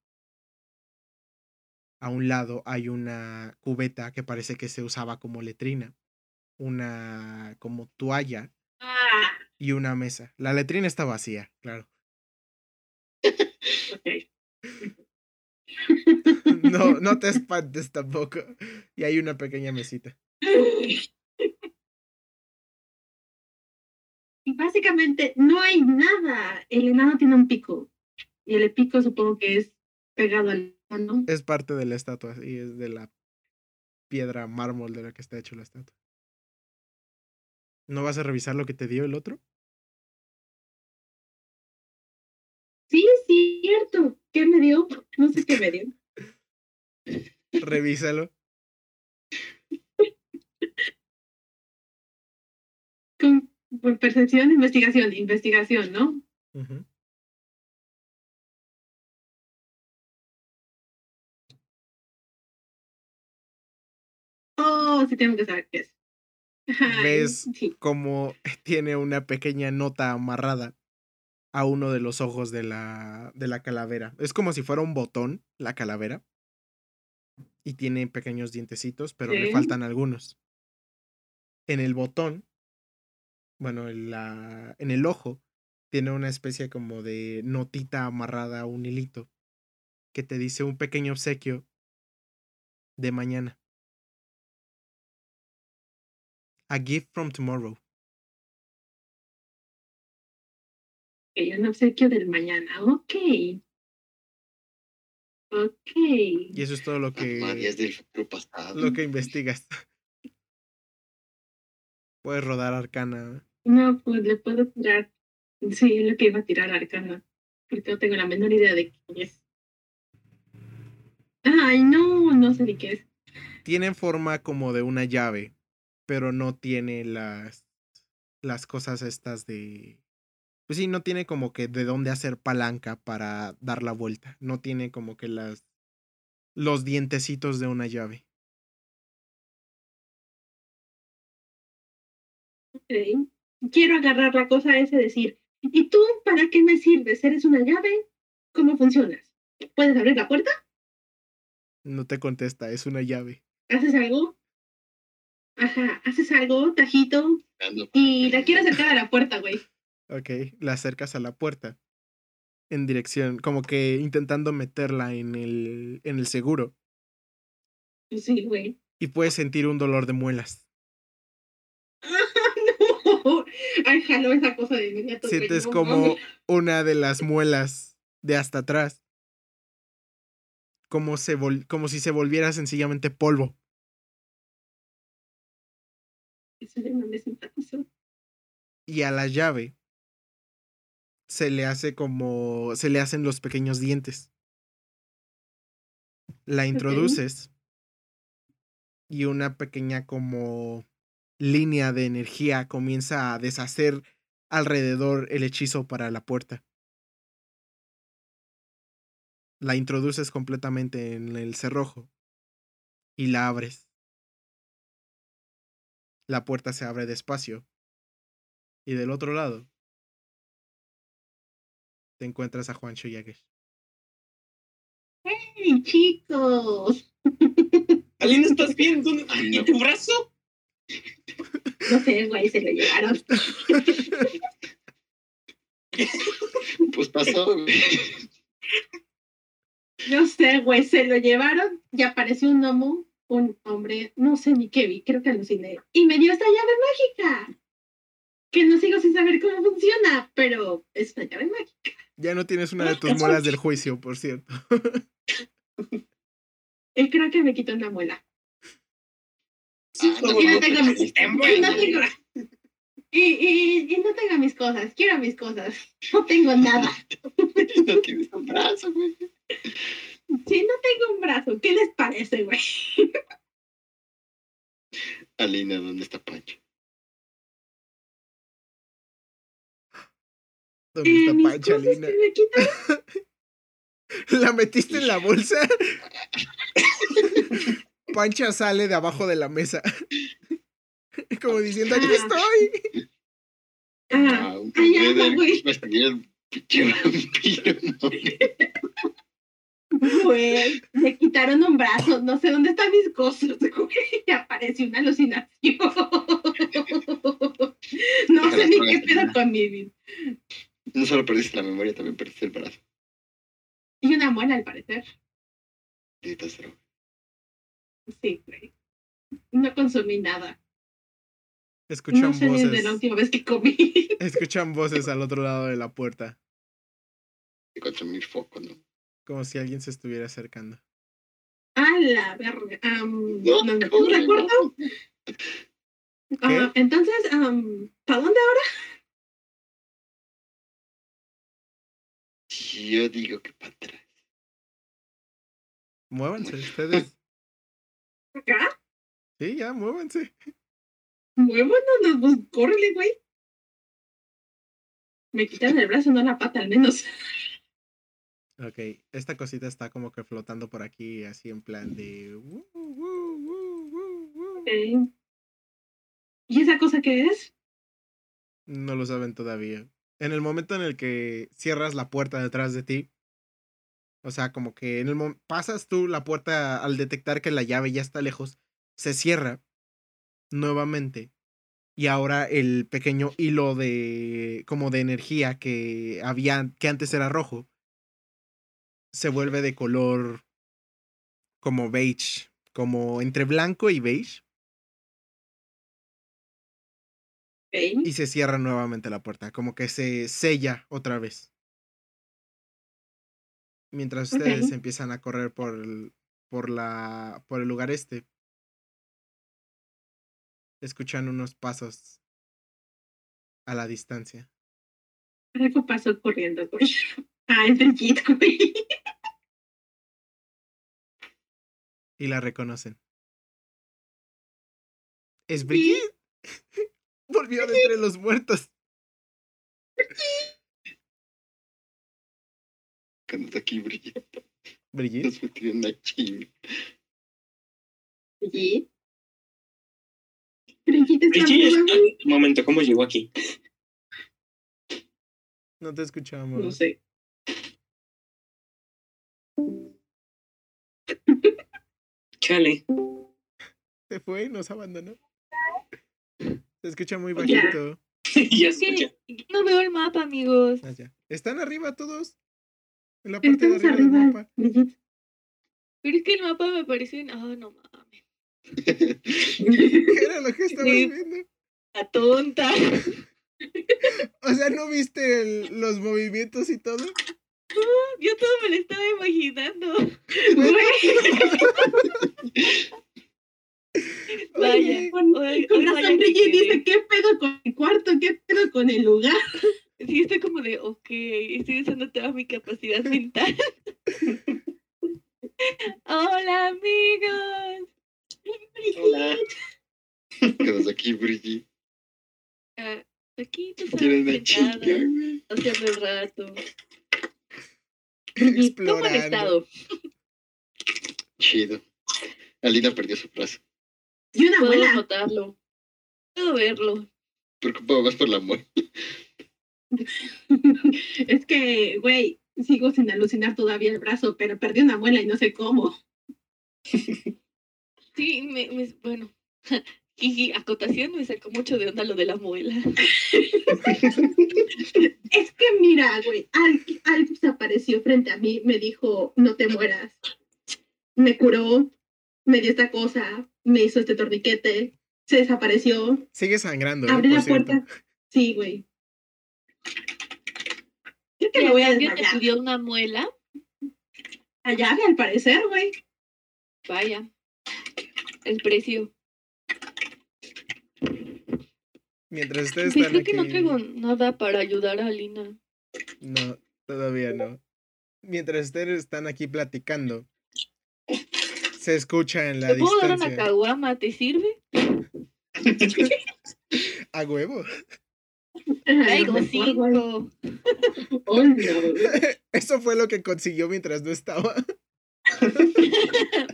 Speaker 1: A un lado hay una cubeta que parece que se usaba como letrina. Una como toalla
Speaker 4: Ah,
Speaker 1: y una mesa. La letrina está vacía, claro. No, no te espantes tampoco. Y hay una pequeña mesita.
Speaker 4: Básicamente no hay nada. El enano tiene un pico. Y el pico supongo que es pegado al enano.
Speaker 1: Es parte de la estatua y es de la piedra mármol de la que está hecho la estatua. ¿No vas a revisar lo que te dio el otro?
Speaker 4: Sí, es cierto. ¿Qué me dio? No sé qué me dio.
Speaker 1: Revísalo.
Speaker 4: Con percepción, investigación, investigación, ¿no? Oh, sí tengo que saber qué es.
Speaker 1: ¿Ves?
Speaker 4: Sí.
Speaker 1: Como tiene una pequeña nota amarrada a uno de los ojos de la, de la calavera. Es como si fuera un botón, la calavera. Y tiene pequeños dientecitos, pero le faltan algunos. En el botón, bueno, en, la, en el ojo, tiene una especie como de notita amarrada a un hilito que te dice un pequeño obsequio de mañana. A gift from tomorrow.
Speaker 4: Ok, un obsequio del mañana. Ok. Ok.
Speaker 1: Y eso es todo lo que,
Speaker 2: del futuro pasado.
Speaker 1: lo que investigas. Puedes rodar arcana.
Speaker 4: No, pues le puedo tirar. Sí, lo que iba a tirar Arcana. Porque no tengo la menor idea de quién es. Ay, no, no sé ni qué es.
Speaker 1: Tiene forma como de una llave, pero no tiene las, las cosas estas de... Pues sí, no tiene como que de dónde hacer palanca para dar la vuelta. No tiene como que las... los dientecitos de una llave.
Speaker 4: Quiero agarrar la cosa esa y decir, ¿y tú para qué me sirves? ¿Eres una llave? ¿Cómo funcionas? ¿Puedes abrir la puerta?
Speaker 1: No te contesta, es una llave.
Speaker 4: ¿Haces algo? Ajá, haces algo, tajito, y la quiero acercar a la puerta, güey.
Speaker 1: Ok, la acercas a la puerta. En dirección, como que intentando meterla en el, en el seguro.
Speaker 4: Sí, güey.
Speaker 1: Y puedes sentir un dolor de muelas.
Speaker 4: no. Ay, jaló esa cosa de inmediato.
Speaker 1: Sientes como una de las muelas de hasta atrás. Como, se vol- como si se volviera sencillamente polvo.
Speaker 4: Eso.
Speaker 1: Y a la llave se le hace como. se le hacen los pequeños dientes. La introduces. Y una pequeña como línea de energía comienza a deshacer alrededor el hechizo para la puerta. La introduces completamente en el cerrojo y la abres. La puerta se abre despacio y del otro lado te encuentras a Juancho Yagues.
Speaker 4: ¡Hey, chicos!
Speaker 3: Alina, ¿estás bien? ¿Dónde- ¿Y tu brazo?
Speaker 4: No sé, güey, se lo llevaron.
Speaker 2: Pues pasó, güey.
Speaker 4: No sé, güey, se lo llevaron y apareció un gnomo, un hombre, no sé ni qué vi, creo que aluciné. Y me dio esta llave mágica. Que no sigo sin saber cómo funciona, pero es una llave mágica.
Speaker 1: Ya no tienes una de tus muelas del juicio, por cierto.
Speaker 4: Y creo que me quitó una muela.
Speaker 2: Ah,
Speaker 4: no tengo
Speaker 3: pues,
Speaker 4: mis, no tengo, y, y, y no tengo mis cosas, quiero mis cosas. No tengo nada.
Speaker 2: No tienes un brazo, güey.
Speaker 4: Sí, no tengo un brazo. ¿Qué les parece, güey?
Speaker 2: Alina, ¿dónde está Pancho?
Speaker 1: ¿Dónde
Speaker 4: Eh,
Speaker 1: está
Speaker 4: mis
Speaker 1: Pancha,
Speaker 4: cosas
Speaker 1: Lina?
Speaker 4: que me.
Speaker 1: ¿La metiste en la bolsa? Pancha sale de abajo de la mesa. Como diciendo, aquí estoy.
Speaker 4: Ah,
Speaker 2: un
Speaker 4: güey. me quitaron un brazo, no sé dónde están mis cosas, güey. Y apareció una alucinación. No sé ni qué pedo con mi vida.
Speaker 2: No solo perdiste la memoria, también perdiste el brazo.
Speaker 4: Y una muela, al parecer.
Speaker 2: Necesitas droga.
Speaker 4: Sí, güey. No consumí nada.
Speaker 1: Escuchan
Speaker 4: No sé
Speaker 1: voces.
Speaker 4: desde la última vez que comí.
Speaker 1: Escuchan voces al otro lado de la puerta.
Speaker 2: Contra mi foco, ¿no?
Speaker 1: Como si alguien se estuviera acercando.
Speaker 4: A la verga.
Speaker 2: No,
Speaker 4: no, no,
Speaker 2: corre,
Speaker 4: recuerdo. Ah, entonces, ¿para dónde ahora?
Speaker 2: Yo digo que para atrás.
Speaker 1: Muévanse ustedes.
Speaker 4: ¿Acá?
Speaker 1: Sí, ya, muévanse.
Speaker 4: Muévanos, pues, córrele, güey. Me quitan el brazo, no la pata, al menos.
Speaker 1: Ok, esta cosita está como que flotando por aquí, así en plan de...
Speaker 4: ¿Y esa cosa qué es?
Speaker 1: No lo saben todavía. En el momento en el que cierras la puerta detrás de ti, o sea, como que en el mo- pasas tú la puerta al detectar que la llave ya está lejos, se cierra nuevamente. Y ahora el pequeño hilo de como de energía que había que antes era rojo se vuelve de color como beige, como entre blanco y beige y se cierra nuevamente la puerta, como que se sella otra vez. Mientras ustedes empiezan a correr por el, por la por el lugar este, escuchan unos pasos a la distancia.
Speaker 4: Algo pasó corriendo, güey. Ah, es Brigitte, güey.
Speaker 1: y la reconocen. Es Brigitte. Volvió de entre los muertos.
Speaker 2: Cuando está aquí, Brigitte.
Speaker 1: Brigitte.
Speaker 2: Nos metieron una chinga.
Speaker 4: Brigitte. Brigitte está
Speaker 3: Brigitte,
Speaker 4: viva, güey.
Speaker 3: un momento, ¿cómo llegó aquí?
Speaker 1: No te escuchamos.
Speaker 4: No sé.
Speaker 3: Chale.
Speaker 1: Se fue y nos abandonó. Se escucha muy
Speaker 4: Ya.
Speaker 1: bajito.
Speaker 3: ya
Speaker 5: Es que
Speaker 3: escucha.
Speaker 5: yo no veo el mapa, amigos.
Speaker 1: Ah, ya. Están arriba todos. En la parte de
Speaker 4: Estamos
Speaker 1: arriba del
Speaker 4: arriba,
Speaker 1: mapa.
Speaker 5: Pero es que el mapa me parece. Ah, no mames.
Speaker 1: ¿Qué era lo que estabas viendo?
Speaker 5: La tonta.
Speaker 1: O sea, ¿no viste el- los movimientos y todo?
Speaker 5: Yo todo me lo estaba imaginando. Vaya.
Speaker 1: Oye,
Speaker 4: Con,
Speaker 5: Oye,
Speaker 4: con razón
Speaker 5: vaya
Speaker 4: dice, ¿qué pedo con el cuarto? ¿Qué pedo con el lugar?
Speaker 5: Sí, estoy como de, ok, estoy usando toda mi capacidad mental. Hola, amigos.
Speaker 3: Hola.
Speaker 2: Quedas aquí, Brigitte.
Speaker 5: Ah, aquí tú sabes,
Speaker 2: una güey.
Speaker 5: haciendo el rato. ¿Cómo han estado?
Speaker 2: Chido. Alina perdió su brazo.
Speaker 4: Y una
Speaker 5: Puedo
Speaker 4: abuela.
Speaker 5: notarlo. Puedo verlo.
Speaker 2: Preocupado más por la muerte.
Speaker 4: es que, güey, sigo sin alucinar todavía el brazo, pero perdí una muela y no sé cómo.
Speaker 5: Sí, me, me- bueno. Jiji, acotación me sacó mucho de onda lo de la muela.
Speaker 4: Es que mira, güey, Al- algo se apareció frente a mí, me dijo, no te mueras. Me curó, me dio esta cosa, me hizo este torniquete, se desapareció,
Speaker 1: Sigue sangrando, ¿eh?
Speaker 4: abrí
Speaker 1: Por
Speaker 4: la
Speaker 1: cierto.
Speaker 4: puerta. Sí, güey. Creo que
Speaker 5: ¿Y
Speaker 4: me
Speaker 5: a
Speaker 4: voy a
Speaker 5: te pidió una muela?
Speaker 4: A llave, al parecer, güey.
Speaker 5: Vaya. El precio.
Speaker 1: Mientras ustedes
Speaker 5: Pues
Speaker 1: están
Speaker 5: creo
Speaker 1: aquí...
Speaker 5: que no traigo nada para ayudar a Lina.
Speaker 1: No, todavía no. Mientras ustedes están aquí platicando, se escucha en la
Speaker 5: ¿Te puedo dar una
Speaker 1: distancia.
Speaker 5: caguama? ¿Te sirve?
Speaker 1: A huevo.
Speaker 5: Traigo cinco.
Speaker 4: Oh, no.
Speaker 1: Eso fue lo que consiguió mientras no estaba.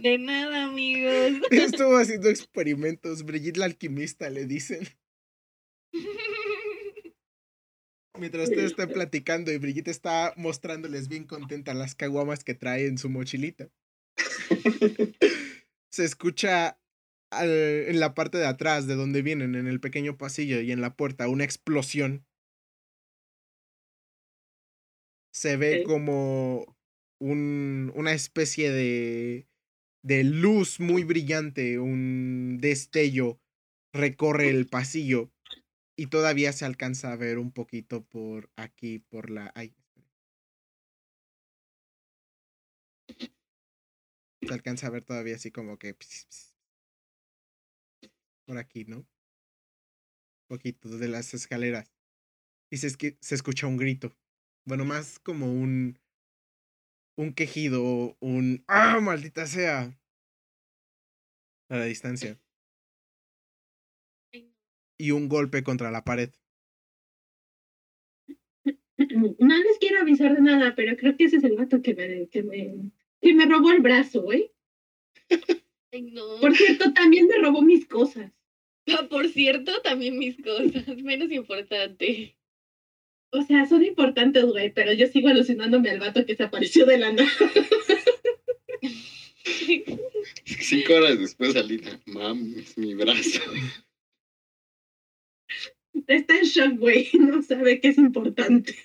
Speaker 5: De nada, amigos.
Speaker 1: Estuvo haciendo experimentos. Brigitte la alquimista, le dicen. Mientras ustedes están platicando y Brigitte está mostrándoles bien contenta las caguamas que trae en su mochilita. Se escucha al- en la parte de atrás de donde vienen, en el pequeño pasillo y en la puerta, una explosión. Se ve como un, una especie de, de luz muy brillante, un destello recorre el pasillo y todavía se alcanza a ver un poquito por aquí, por la... Ay, se alcanza a ver todavía así como que... por aquí, ¿no? poquito de las escaleras. Y se, esqui- se escucha un grito. Bueno, más como un... Un quejido, un... ¡Ah, maldita sea! A la distancia. Y un golpe contra la pared.
Speaker 4: No les quiero avisar de nada, pero creo que ese es el vato que me, que me, que me robó el brazo, ¿eh?
Speaker 5: No.
Speaker 4: Por cierto, también me robó mis cosas.
Speaker 5: Ah, Por cierto, también mis cosas, menos importante.
Speaker 4: O sea, son importantes, güey, pero yo sigo alucinándome al vato que se apareció de la nada.
Speaker 2: Cinco horas después, Alina, mames, mi brazo.
Speaker 4: Está en shock, güey, no sabe que es importante.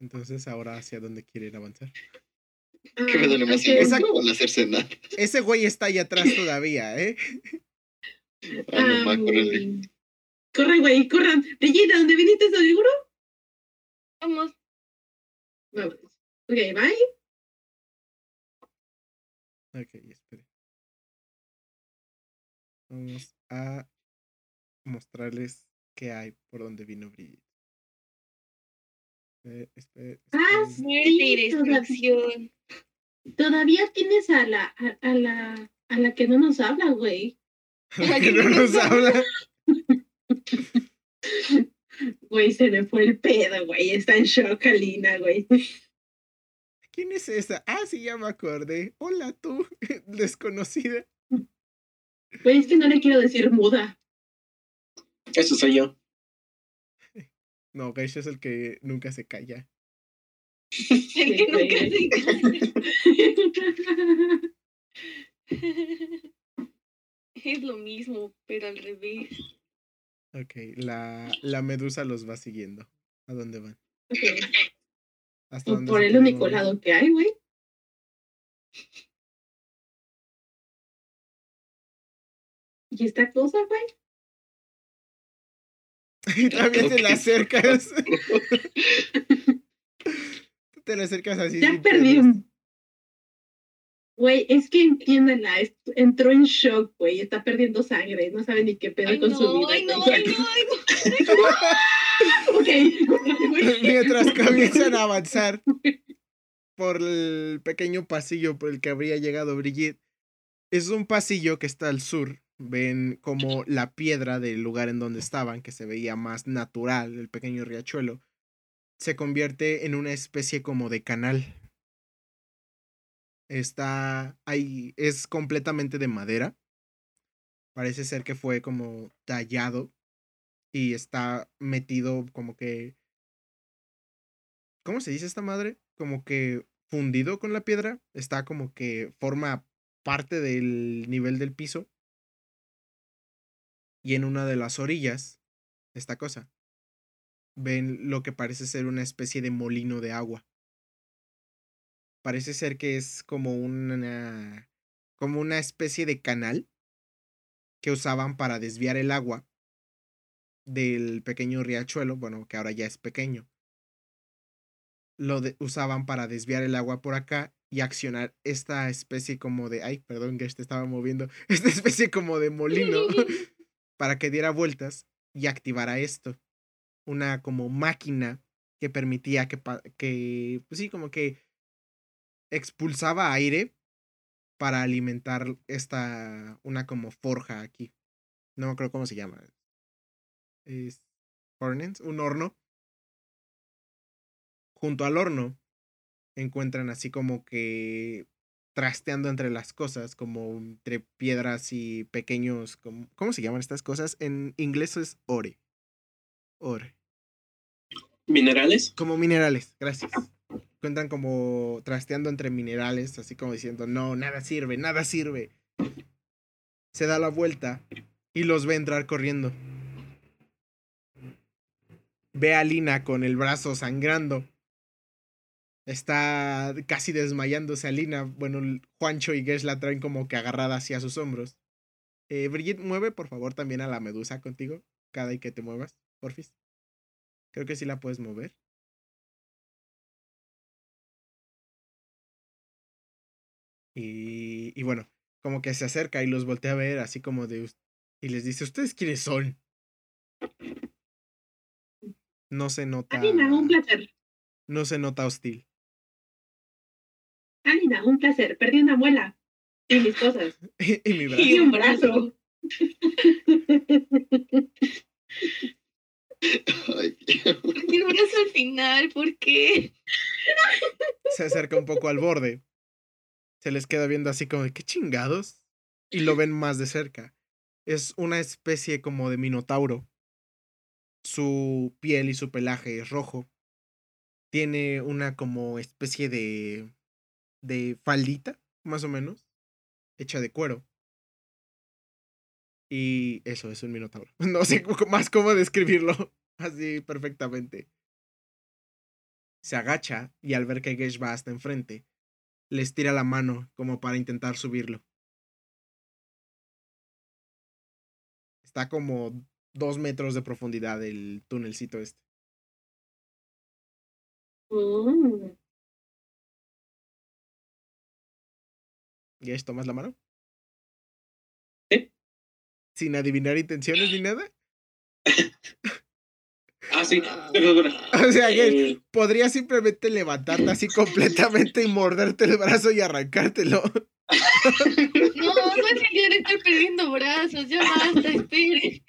Speaker 1: Entonces, ahora hacia dónde quieren avanzar.
Speaker 2: ¿Qué me duele más el hacerse nada?
Speaker 1: Ese güey está ahí atrás todavía, ¿eh?
Speaker 2: Ah, no, ma, córrele.
Speaker 4: Corre, güey, corran. Brillita, ¿dónde viniste seguro?
Speaker 5: Vamos.
Speaker 4: Vamos. Ok, bye.
Speaker 1: Ok, espere. Vamos a mostrarles qué hay por donde vino Brigitte. Eh, espere,
Speaker 4: Ah,
Speaker 5: y
Speaker 4: Sí, todavía-
Speaker 5: destrucción.
Speaker 4: Todavía tienes a la, a, a la, a la que no nos habla, güey.
Speaker 1: que no nos habla.
Speaker 4: Güey, se le fue el pedo, güey. Está en shock, Alina, güey.
Speaker 1: ¿Quién es esa? Ah, sí, ya me acordé. Hola tú, desconocida.
Speaker 4: Güey, es que no le quiero decir muda.
Speaker 3: Eso soy yo.
Speaker 1: No, Geisha es el que nunca se calla.
Speaker 5: El que nunca se Es lo mismo, pero al revés.
Speaker 1: Ok, la, la medusa los va siguiendo. ¿A dónde van?
Speaker 4: Ok,
Speaker 1: ¿Hasta
Speaker 4: Por
Speaker 1: dónde
Speaker 4: por el único lado que hay, güey. ¿Y esta cosa, güey?
Speaker 1: Y también te la acercas. Tú te la acercas así.
Speaker 4: Ya perdí. Güey, es que entiéndela, est- entró en shock, güey, está perdiendo sangre, no sabe ni qué pedo
Speaker 5: Ay,
Speaker 4: con su
Speaker 5: no,
Speaker 4: vida.
Speaker 5: ay, no, ay, no, ay, no.
Speaker 4: Ok, güey.
Speaker 1: Mientras comienzan a avanzar por el pequeño pasillo por el que habría llegado Brigitte. Es un pasillo que está al sur. Ven como la piedra del lugar en donde estaban, que se veía más natural, el pequeño riachuelo, se convierte en una especie como de canal. Está ahí, es completamente de madera. Parece ser que fue como tallado y está metido como que ¿Cómo se dice esta madre? Como que fundido con la piedra. Está como que forma parte del nivel del piso. Y en una de las orillas, esta cosa. Ven lo que parece ser una especie de molino de agua. Parece ser que es como una. como una especie de canal que usaban para desviar el agua del pequeño riachuelo, bueno, que ahora ya es pequeño lo de- usaban para desviar el agua por acá y accionar esta especie como de, ay, perdón que te estaba moviendo, esta especie como de molino para que diera vueltas y activara esto. Una como máquina que permitía que, que pues sí, como que expulsaba aire para alimentar esta, una como forja aquí. No me acuerdo cómo se llama. Es furnace, un horno junto al horno encuentran así como que trasteando entre las cosas, como entre piedras y pequeños, como, ¿cómo se llaman estas cosas? En inglés es ore. Ore.
Speaker 3: ¿Minerales?
Speaker 1: Como minerales, gracias. Encuentran como trasteando entre minerales, así como diciendo, no, nada sirve, nada sirve. Se da la vuelta y los ve entrar corriendo. Ve a Lina con el brazo sangrando. Está casi desmayándose a Lina. Bueno, Juancho y Gesh la traen como que agarrada hacia sus hombros. Eh, Brigitte, mueve por favor también a la medusa contigo. Cada y que te muevas, porfis. Creo que sí la puedes mover. Y, y bueno, como que se acerca y los voltea a ver así como de... "Us- Y les dice, ¿ustedes quiénes son? No se nota...
Speaker 4: Alina, un placer.
Speaker 1: No se nota hostil.
Speaker 4: Alina, un placer. Perdí una muela. Y mis cosas.
Speaker 1: y mi brazo.
Speaker 4: Y un brazo.
Speaker 2: Ay.
Speaker 5: Y el brazo al final, ¿por qué?
Speaker 1: se acerca un poco al borde. Se les queda viendo así como de qué chingados. Y lo ven más de cerca. Es una especie como de minotauro. Su piel y su pelaje es rojo. Tiene una como especie de. De faldita, más o menos. Hecha de cuero. Y eso es un minotauro. No sé más cómo describirlo así perfectamente se agacha y al ver que Gesh va hasta enfrente, les tira la mano como para intentar subirlo. Está como dos metros de profundidad el túnelcito este.
Speaker 4: Mm.
Speaker 1: Gesh, ¿tomas la mano?
Speaker 3: Sí.
Speaker 1: Sin adivinar intenciones ni nada.
Speaker 3: Ah, sí. Perdón,
Speaker 1: O sea, Gesh,
Speaker 3: Eh,
Speaker 1: podría simplemente levantarte así completamente y morderte el brazo y arrancártelo.
Speaker 5: No, no es día de estar perdiendo brazos, ya basta, espere.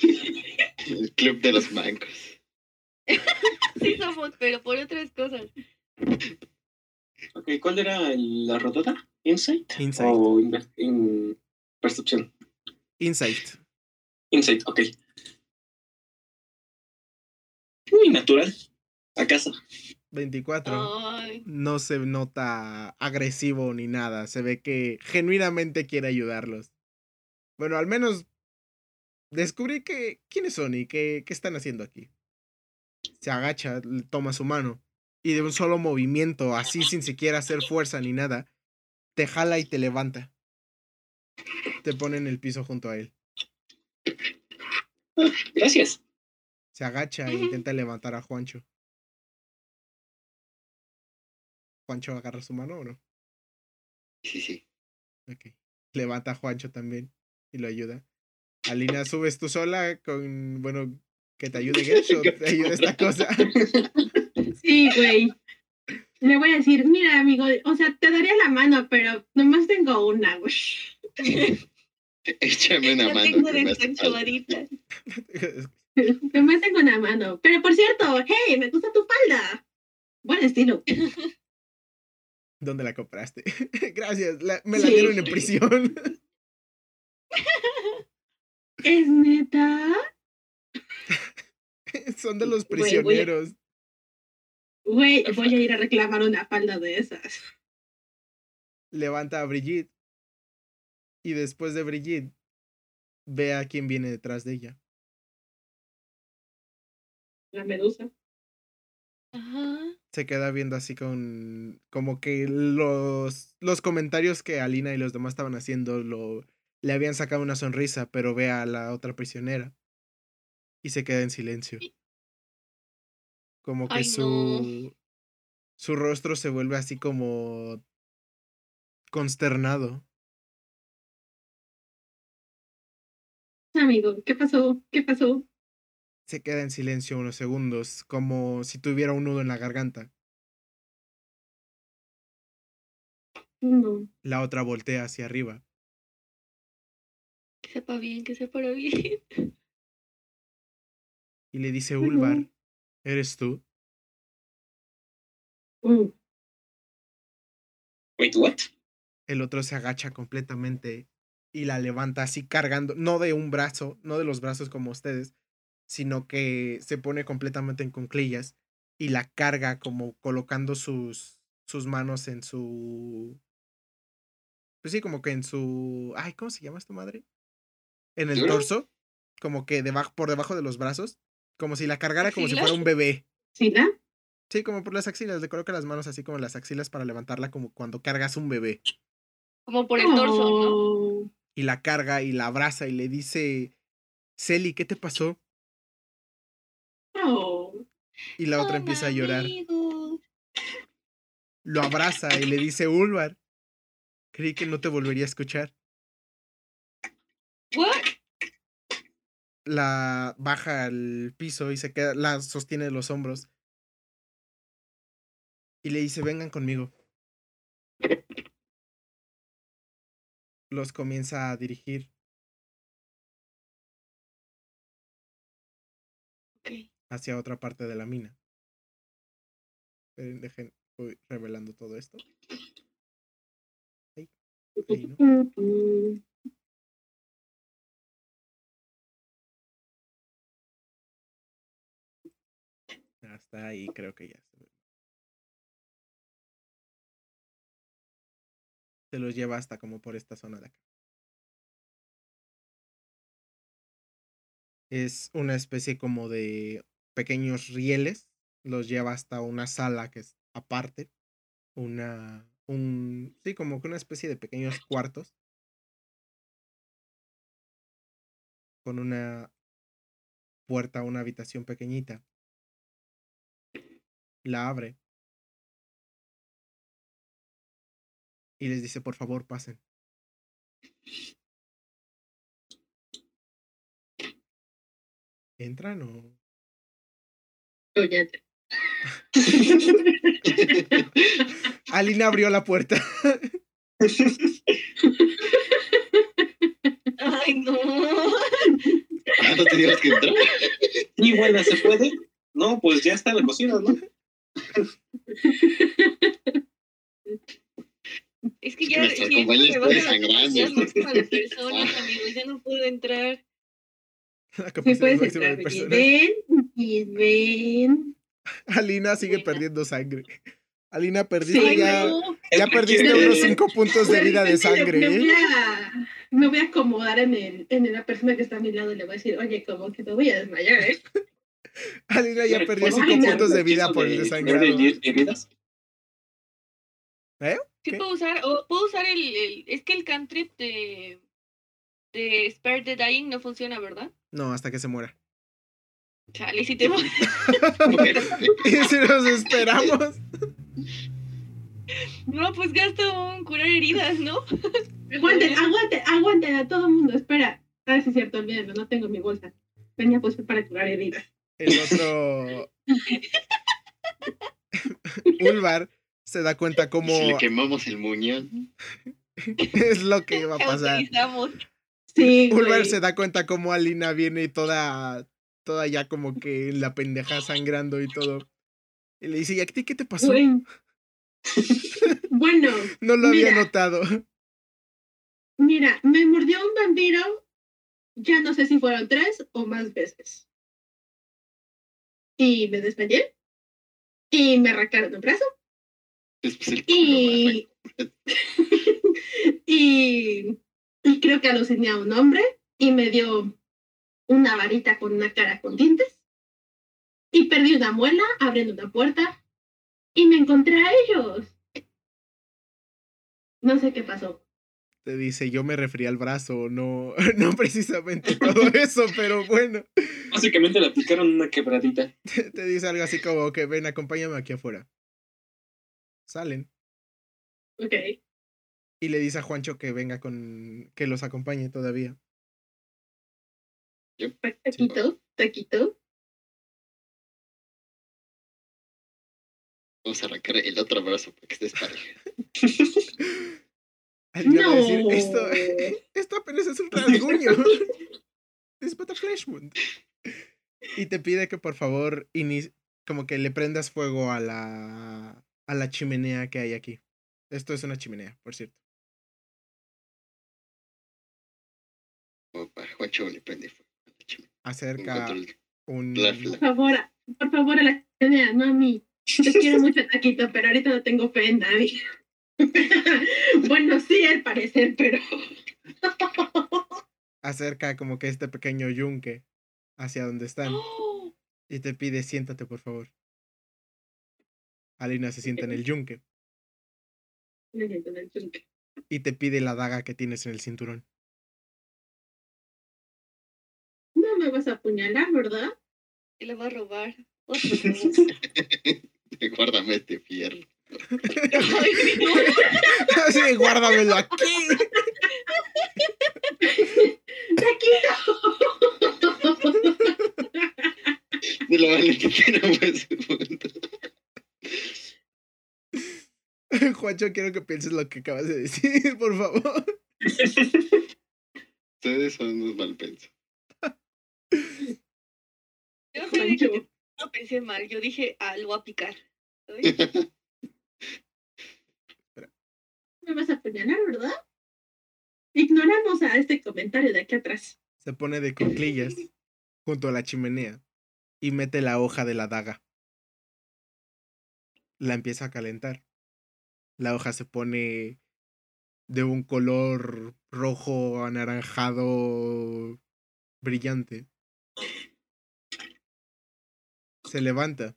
Speaker 2: El club de los mancos.
Speaker 5: Sí somos, pero por otras cosas.
Speaker 3: ok, ¿cuál era el- la rodada? ¿Insight?
Speaker 1: Insight.
Speaker 3: O in- percepción.
Speaker 1: Insight.
Speaker 3: Insight, ok. Uy, natural. A casa.
Speaker 1: 24.
Speaker 5: Ay,
Speaker 1: no se nota agresivo ni nada. Se ve que genuinamente quiere ayudarlos. Bueno, al menos descubrí que quiénes son y qué, qué están haciendo aquí. Se agacha, le toma su mano y de un solo movimiento, así sin siquiera hacer fuerza ni nada, te jala y te levanta. Te pone en el piso junto a él.
Speaker 3: Gracias.
Speaker 1: Se agacha e intenta levantar a Juancho. ¿Juancho agarra su mano o no?
Speaker 2: Sí, sí.
Speaker 1: Ok. Levanta a Juancho también y lo ayuda. Alina, ¿subes tú sola con, bueno, que te ayude Gesh o te ayuda esta cosa?
Speaker 4: Sí, güey. Le voy a decir, mira, amigo, o sea, te daría la mano, pero nomás tengo una, güey.
Speaker 2: Échame una mano.
Speaker 5: tengo desconchuadita.
Speaker 4: Nomás tengo una mano. Pero por cierto, hey, me gusta tu falda. Buen estilo.
Speaker 1: ¿Dónde la compraste? Gracias, la- me la
Speaker 4: Sí.
Speaker 1: dieron en prisión.
Speaker 4: ¿Es neta?
Speaker 1: Son de los prisioneros.
Speaker 4: Güey, voy a ir a reclamar una falda de esas.
Speaker 1: Levanta a Brigitte. Y después de Brigitte, ve a quién viene detrás de ella.
Speaker 4: La medusa.
Speaker 5: Ajá.
Speaker 1: se queda viendo así con como que los los comentarios que Alina y los demás estaban haciendo lo le habían sacado una sonrisa, pero ve a la otra prisionera y se queda en silencio. Como que
Speaker 5: Ay,
Speaker 1: su
Speaker 5: no.
Speaker 1: su rostro se vuelve así como consternado.
Speaker 4: Amigo, ¿qué pasó? ¿Qué pasó?
Speaker 1: Se queda en silencio unos segundos, como si tuviera un nudo en la garganta.
Speaker 4: No.
Speaker 1: La otra voltea hacia arriba.
Speaker 5: Que sepa bien, que sepa bien.
Speaker 1: y le dice. Ulvar, ¿eres tú?
Speaker 4: Mm.
Speaker 3: Wait, what?
Speaker 1: El otro se agacha completamente y la levanta así cargando, no de un brazo, no de los brazos como ustedes, sino que se pone completamente en cunclillas y la carga como colocando sus, sus manos en su... Pues sí, como que en su... Ay, ¿cómo se llama esta madre? En el torso, como que debajo, por debajo de los brazos, como si la cargara como si fuera un bebé.
Speaker 4: ¿Sí, la?
Speaker 1: Sí, como por las axilas, le coloca las manos así como en las axilas para levantarla como cuando cargas un bebé.
Speaker 5: Como por el torso, ¿no?
Speaker 4: Oh.
Speaker 1: y la carga y la abraza y le dice, Celi, ¿qué te pasó?
Speaker 4: Oh,
Speaker 1: Y la otra
Speaker 5: Son
Speaker 1: empieza a llorar. Lo abraza y le dice, Ulvar, creí que no te volvería a escuchar.
Speaker 5: What?
Speaker 1: La baja al piso y se queda, la sostiene de los hombros. Y le dice, vengan conmigo. Los comienza a dirigir hacia otra parte de la mina. Esperen, dejen, voy revelando todo esto. Ahí, ahí, ¿no? ahí creo que ya se. Se los lleva hasta como por esta zona de acá. Es una especie como de pequeños rieles. Los lleva hasta una sala que es aparte. Una. Un. Sí, como que una especie de pequeños cuartos. Con una puerta una habitación pequeñita la abre y les dice, por favor, pasen. ¿Entran o...?
Speaker 4: Oh, ya
Speaker 1: Alina abrió la puerta.
Speaker 5: Ay, no.
Speaker 2: Ah, no teníamos que entrar.
Speaker 3: Y bueno, ¿se puede? No, pues ya está la cocina, ¿no?
Speaker 5: Es que
Speaker 2: que
Speaker 5: ya
Speaker 2: está
Speaker 5: capacidad máxima de personas, amigos, ya no puedo entrar.
Speaker 4: Sí puedes entrar, ven, y ven.
Speaker 1: Alina sigue
Speaker 5: Venga.
Speaker 1: perdiendo sangre. Alina, perdiste
Speaker 4: Sí,
Speaker 1: ya...
Speaker 5: No,
Speaker 1: Ya perdiste unos 5 puntos de vida de
Speaker 4: le-
Speaker 1: sangre,
Speaker 4: Me voy
Speaker 1: ¿eh?
Speaker 4: a, me voy a acomodar en, el, en la persona que está a mi lado y le voy a decir, oye, como que te voy a desmayar, ¿eh?
Speaker 1: Alina ya perdió
Speaker 3: ¿Puedo
Speaker 1: 5
Speaker 4: Ay, no.
Speaker 1: puntos de vida por el
Speaker 3: de
Speaker 1: desangrado.
Speaker 3: heridas?
Speaker 5: sí
Speaker 1: ¿Qué?
Speaker 5: puedo usar, o puedo usar el, el- es que el cantrip de, de Spare the Dying no funciona, ¿verdad?
Speaker 1: No, hasta que se muera.
Speaker 5: Chale, si te
Speaker 1: Y si nos esperamos.
Speaker 5: No, pues gasto un curar heridas, ¿no?
Speaker 4: Aguanten, aguanten, aguanten a todo el mundo, espera. Ah, sí, es cierto, olvídenlo, no tengo mi bolsa. Venía pues para curar heridas.
Speaker 1: El otro. Ulvar se da cuenta cómo
Speaker 2: Si le quemamos el muñón.
Speaker 1: es lo que iba a pasar.
Speaker 4: Sí,
Speaker 1: Ulvar
Speaker 4: güey.
Speaker 1: se da cuenta cómo Alina viene toda, toda ya como que en la pendeja sangrando y todo. Y le dice, ¿y a ti qué te pasó?
Speaker 4: Güey. bueno,
Speaker 1: No lo había notado.
Speaker 4: mira, me mordió un vampiro. Ya no sé si fueron tres o más veces. Y me desmayé. Y me arrancaron un brazo.
Speaker 2: Culo
Speaker 4: Y. y. Y creo que aluciné a un hombre. Y me dio una varita con una cara con dientes. Y perdí una muela abriendo una puerta. Y me encontré a ellos. No sé qué pasó.
Speaker 1: Te dice, yo me refería al brazo, no, no precisamente todo eso, pero bueno.
Speaker 3: Básicamente le aplicaron una quebradita.
Speaker 1: Te, te dice algo así como que ven, acompáñame aquí afuera. Salen.
Speaker 4: Ok.
Speaker 1: Y le dice a Juancho que venga con. que los acompañe todavía.
Speaker 4: Taquito, taquito.
Speaker 2: Vamos a arrancar el otro brazo para que estés pareja.
Speaker 1: Va a decir, esto, esto apenas es un rasguño. es but a flesh wound. Y te pide que por favor como que le prendas fuego a la a la chimenea que hay aquí. Esto es una chimenea, por cierto.
Speaker 2: Para Juancho le prende fuego.
Speaker 1: Acerca
Speaker 2: Encontró el-
Speaker 1: un
Speaker 2: la
Speaker 4: Por favor, a- por favor, a la idea, no a mí. Te quiero mucho, Taquito, pero ahorita no tengo fe en nadie. bueno, sí, al parecer, pero.
Speaker 1: Acerca como que este pequeño yunque hacia donde están.
Speaker 5: ¡Oh!
Speaker 1: Y te pide, siéntate, por favor. Alina se sienta en el yunque. Y te pide la daga que tienes en el cinturón.
Speaker 4: No me vas a apuñalar, ¿verdad?
Speaker 5: Y la va a robar.
Speaker 2: Guárdame este fierro.
Speaker 1: Así, guárdamelo aquí.
Speaker 2: De la Valentina fue su punto.
Speaker 1: Juancho, quiero que pienses lo que acabas de decir, por favor.
Speaker 2: Ustedes son unos malpensos.
Speaker 5: Yo que no pensé mal. Yo dije, ah, lo voy a picar.
Speaker 4: me vas a apuñalar, ¿verdad? Ignoramos a este comentario de aquí atrás.
Speaker 1: Se pone de cuclillas junto a la chimenea y mete la hoja de la daga. La empieza a calentar. La hoja se pone de un color rojo anaranjado brillante. Se levanta.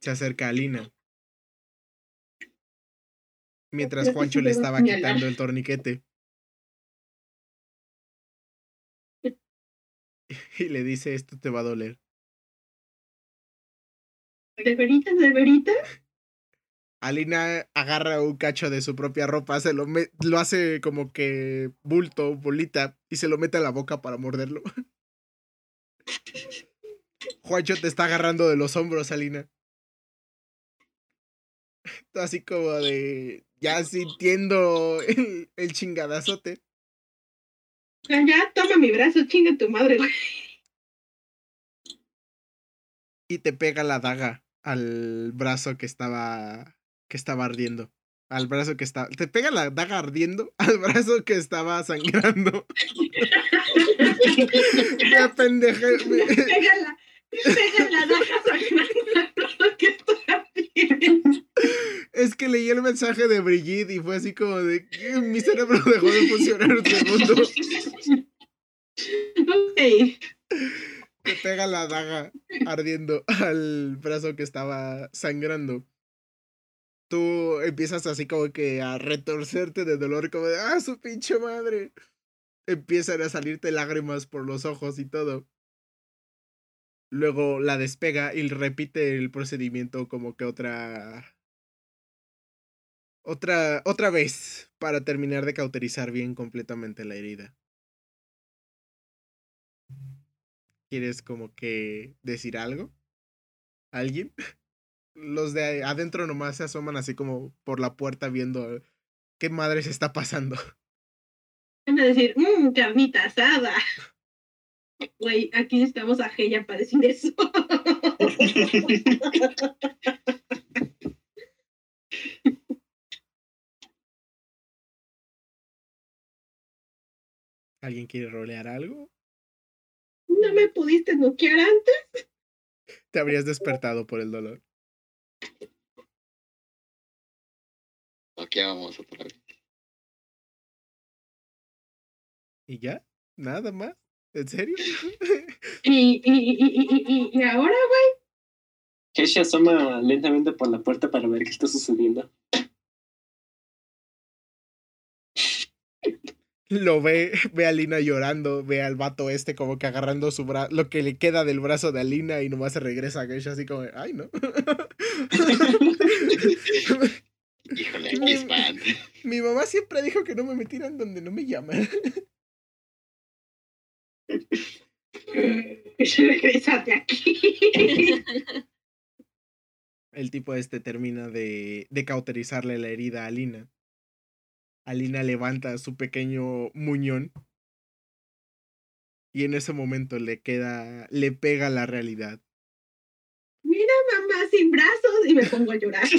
Speaker 1: Se acerca a Lina. Mientras Juancho le estaba quitando el torniquete. Y le dice, esto te va a doler.
Speaker 4: ¿De veritas, de veritas?
Speaker 1: Alina agarra un cacho de su propia ropa, se lo, me- lo hace como que bulto, bolita, y se lo mete a la boca para morderlo. Juancho te está agarrando de los hombros, Alina. Así como de. Ya sintiendo el, el chingadazote.
Speaker 4: Ya, toma mi brazo, chinga tu madre, güey.
Speaker 1: Y te pega la daga al brazo que estaba. que estaba ardiendo. Al brazo que estaba. Te pega la daga ardiendo al brazo que estaba sangrando. Me apendejé. me-
Speaker 4: Pégala, pégala, daga sangrando que estoy haciendo.
Speaker 1: Es que leí el mensaje de Brigitte y fue así como de. que Mi cerebro dejó de funcionar un segundo.
Speaker 4: Ok,
Speaker 1: Te pega la daga ardiendo al brazo que estaba sangrando. Tú empiezas así como que a retorcerte de dolor, como de ¡Ah, su pinche madre! Empiezan a salirte lágrimas por los ojos y todo. Luego la despega y repite el procedimiento como que otra. Otra. otra vez. Para terminar de cauterizar bien completamente la herida. ¿Quieres como que decir algo? ¿Alguien? Los de adentro nomás se asoman así como por la puerta viendo qué madre se está pasando.
Speaker 4: a decir, mmm, carnita asada. Güey, aquí necesitamos a Geya para decir eso.
Speaker 1: ¿Alguien quiere rolear algo?
Speaker 4: ¿No me pudiste noquear antes?
Speaker 1: Te habrías despertado por el dolor.
Speaker 2: Aquí vamos otra vez.
Speaker 1: ¿Y ya? ¿Nada más? ¿En serio?
Speaker 4: Y, y, y, y, y, ahora, güey,
Speaker 3: Keshi asoma lentamente por la puerta para ver qué está sucediendo.
Speaker 1: Lo ve, ve a Lina llorando, ve al vato este como que agarrando su brazo, lo que le queda del brazo de Alina y nomás se regresa a Geisha así como, ay no.
Speaker 2: Híjole, aquí es fan.
Speaker 1: Mi mamá siempre dijo que no me metieran donde no me llaman.
Speaker 4: Regresate aquí.
Speaker 1: El tipo este termina de, de cauterizarle la herida a Alina. Alina levanta su pequeño muñón. Y en ese momento le queda, le pega la realidad.
Speaker 4: Mira, mamá, sin brazos. Y me pongo a llorar.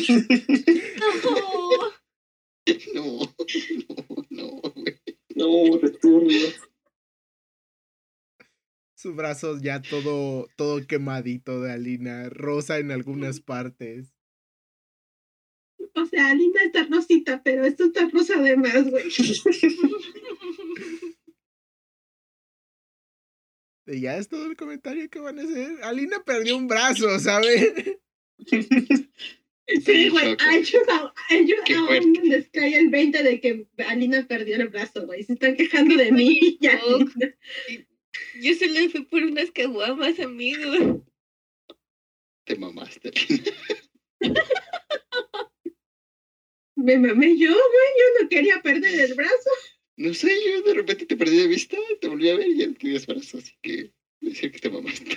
Speaker 5: No.
Speaker 2: No, no, no, güey.
Speaker 3: No, returbio.
Speaker 1: Su brazo ya todo, todo quemadito de Alina, rosa en algunas partes.
Speaker 4: O sea, Linda está rosita, pero esto está rosa además, güey.
Speaker 1: Y ya es todo el comentario que van a hacer. Alina perdió un brazo, ¿sabes?
Speaker 4: Sí, güey,
Speaker 2: choque.
Speaker 4: a ellos, a, a ellos
Speaker 2: Qué
Speaker 4: aún les cae el 20 de que Alina perdió el brazo, güey. Se están quejando de mí. Ya,
Speaker 5: Ok. Yo solo fui por unas caguamas, amigo.
Speaker 2: Te mamaste.
Speaker 4: Me mamé yo, güey. Yo no quería perder el brazo.
Speaker 2: No sé, yo de repente te perdí de vista, te volví a ver y ya tenías brazos, así que decir que te mamaste.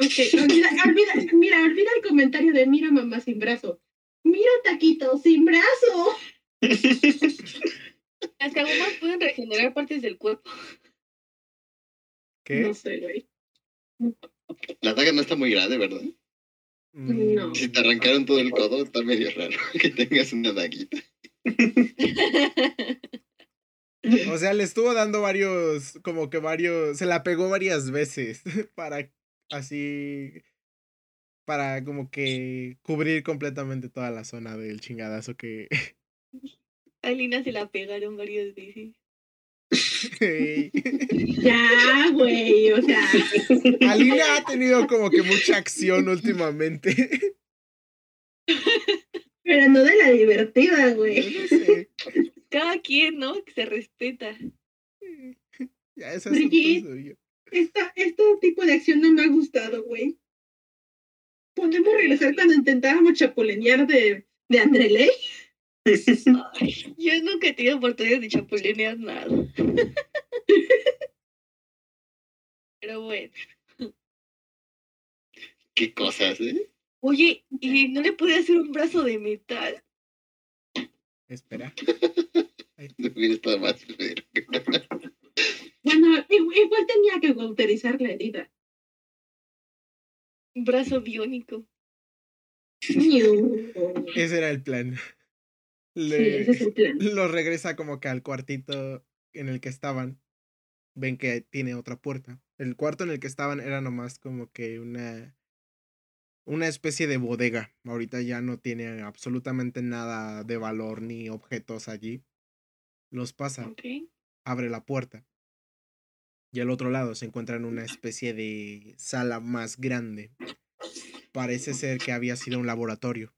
Speaker 4: Ok, olvida, olvida, mira, olvida el comentario de mira mamá sin brazo. Mira taquito sin brazo.
Speaker 5: Las caguamas pueden regenerar partes del cuerpo.
Speaker 1: ¿Qué?
Speaker 4: No sé, güey.
Speaker 2: La daga no está muy grande, ¿verdad?
Speaker 1: Mm,
Speaker 4: No.
Speaker 2: Si te arrancaron todo el codo, está medio raro que tengas una daguita.
Speaker 1: O sea, le estuvo dando varios, como que varios, se la pegó varias veces para así, para como que cubrir completamente toda la zona del chingadazo que...
Speaker 5: A Lina se la pegaron varias veces.
Speaker 4: Ya, güey, o sea.
Speaker 1: Alina ha tenido como que mucha acción últimamente.
Speaker 4: Pero no de la divertida, güey.
Speaker 1: No sé,
Speaker 5: Cada quien, ¿no? Que se respeta.
Speaker 1: ya esa es.
Speaker 4: Esta, este tipo de acción no me ha gustado, güey. ¿Podemos regresar cuando intentábamos chapulinear de, de Andreley?
Speaker 5: Ay, yo nunca he tenido oportunidad de chapulinear nada. Pero bueno.
Speaker 2: Qué cosas, ¿eh?
Speaker 5: Oye, ¿y no le pude hacer un brazo de metal?
Speaker 1: Espera.
Speaker 2: No hubiera estado más
Speaker 4: Bueno, igual, igual tenía que cauterizar la herida.
Speaker 5: Un brazo biónico.
Speaker 1: Ese era el plan.
Speaker 4: Sí,
Speaker 1: Le-
Speaker 4: ese es el plan.
Speaker 1: los regresa como que al cuartito en el que estaban. Ven que tiene otra puerta. El cuarto en el que estaban era nomás como que una una especie de bodega. Ahorita ya no tiene absolutamente nada de valor ni objetos allí. Los pasa, abre la puerta. Y al otro lado se encuentra en una especie de sala más grande. Parece ser que había sido un laboratorio.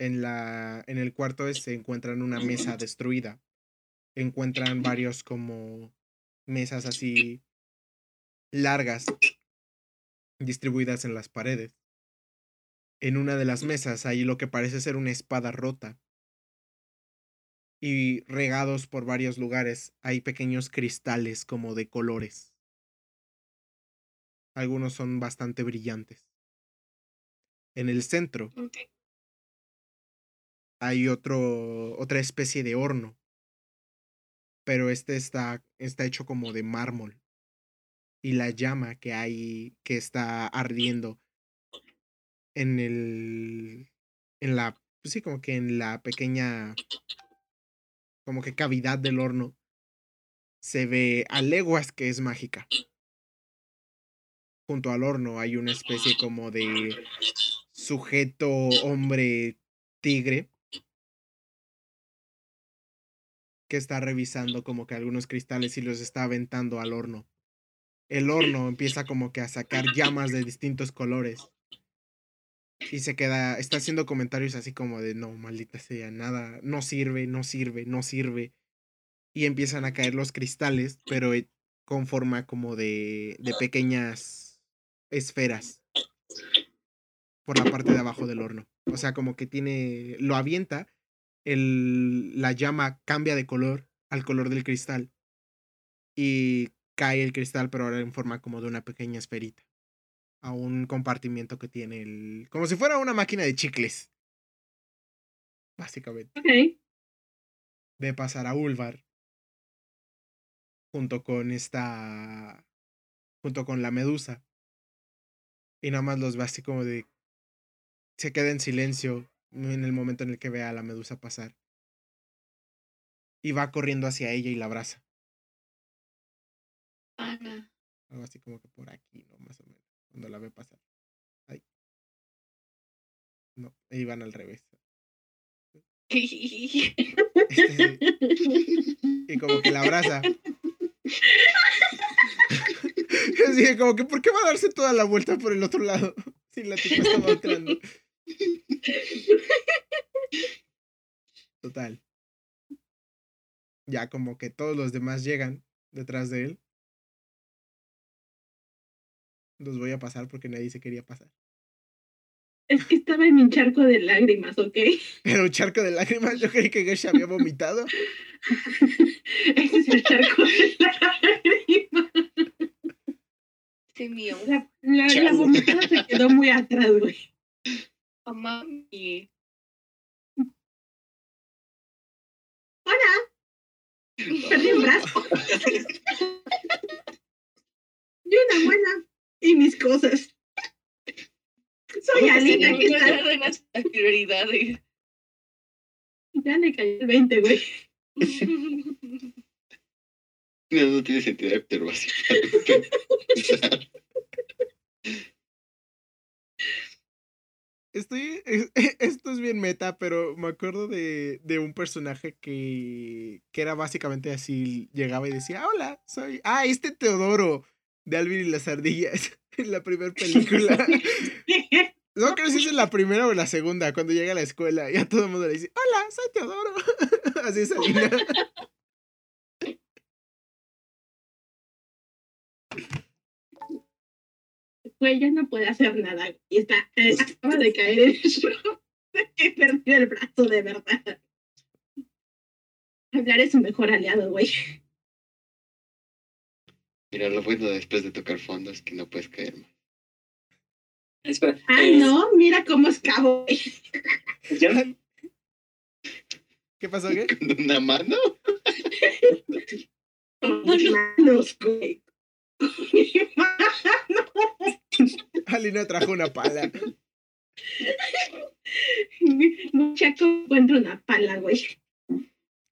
Speaker 1: En, la, en el cuarto este se encuentran una mesa destruida. Encuentran varios como mesas así largas distribuidas en las paredes. En una de las mesas hay lo que parece ser una espada rota. Y regados por varios lugares hay pequeños cristales como de colores. Algunos son bastante brillantes. En el centro. Hay otro, otra especie de horno. Pero este está, está hecho como de mármol. Y la llama que hay, que está ardiendo en el, en la, pues sí, como que en la pequeña, como que cavidad del horno, se ve a leguas que es mágica. Junto al horno hay una especie como de sujeto hombre tigre que está revisando como que algunos cristales y los está aventando al horno. El horno empieza como que a sacar llamas de distintos colores. Y se queda, está haciendo comentarios así como de, no, maldita sea, nada, no sirve, no sirve, no sirve. Y empiezan a caer los cristales, pero eh, con forma como de, de pequeñas esferas por la parte de abajo del horno. O sea, como que tiene, lo avienta, el, la llama cambia de color al color del cristal. Y cae el cristal, pero ahora en forma como de una pequeña esferita. A un compartimiento que tiene el... Como si fuera una máquina de chicles. Básicamente.
Speaker 4: Ok.
Speaker 1: Ve pasar a Ulvar. Junto con esta... Junto con la medusa. Y nada más los ve así como de... Se queda en silencio en el momento en el que ve a la medusa pasar. Y va corriendo hacia ella y la abraza.
Speaker 5: Ana.
Speaker 1: Algo así como que por aquí, ¿no? Más o menos. Cuando la ve pasar. Ay. No, iban al revés. Este, y como que la abraza. Así que como que, ¿por qué va a darse toda la vuelta por el otro lado? Si la tipa estaba entrando. Total. Ya como que todos los demás llegan detrás de él. Los voy a pasar porque nadie se quería pasar.
Speaker 4: Es que estaba en mi charco de lágrimas, ¿ok?
Speaker 1: Era un charco de lágrimas. Yo creí que Gesh había vomitado.
Speaker 4: Ese es el charco de lágrimas.
Speaker 5: Sí, mío.
Speaker 4: La, la, la vomitada se quedó muy atrás, güey.
Speaker 5: Mamá, y
Speaker 4: Hola, perdí un brazo. y una buena. Y mis cosas. Soy Alina, ¿qué tal?
Speaker 5: de las prioridades.
Speaker 4: Ya le cayó el 20, güey.
Speaker 2: No, no tiene sentido de observación.
Speaker 1: Estoy. es- Esto es bien meta, pero me acuerdo de, de un personaje que, que era básicamente así. Llegaba y decía: Hola, soy. Ah, este Teodoro de Alvin y las ardillas. En la primera película. No creo si es en la primera o en la segunda, cuando llega a la escuela y a todo el mundo le dice: Hola, soy Teodoro. Así es
Speaker 4: Güey, ya no puede hacer nada. Y está, eh, acaba de caer en el shock que perdió el brazo de verdad. Hablar es su mejor aliado, güey.
Speaker 2: Mira, lo bueno después de tocar fondo es que no puedes caer más.
Speaker 3: Espera.
Speaker 4: Ah,
Speaker 3: eh,
Speaker 4: no, mira cómo escabo, güey.
Speaker 3: ¿Ya?
Speaker 1: ¿Qué pasó, qué?
Speaker 2: ¿Con una mano?
Speaker 4: Con mis manos, güey. Con mis manos.
Speaker 1: Alina trajo una pala.
Speaker 4: Chaco encuentra una pala, güey.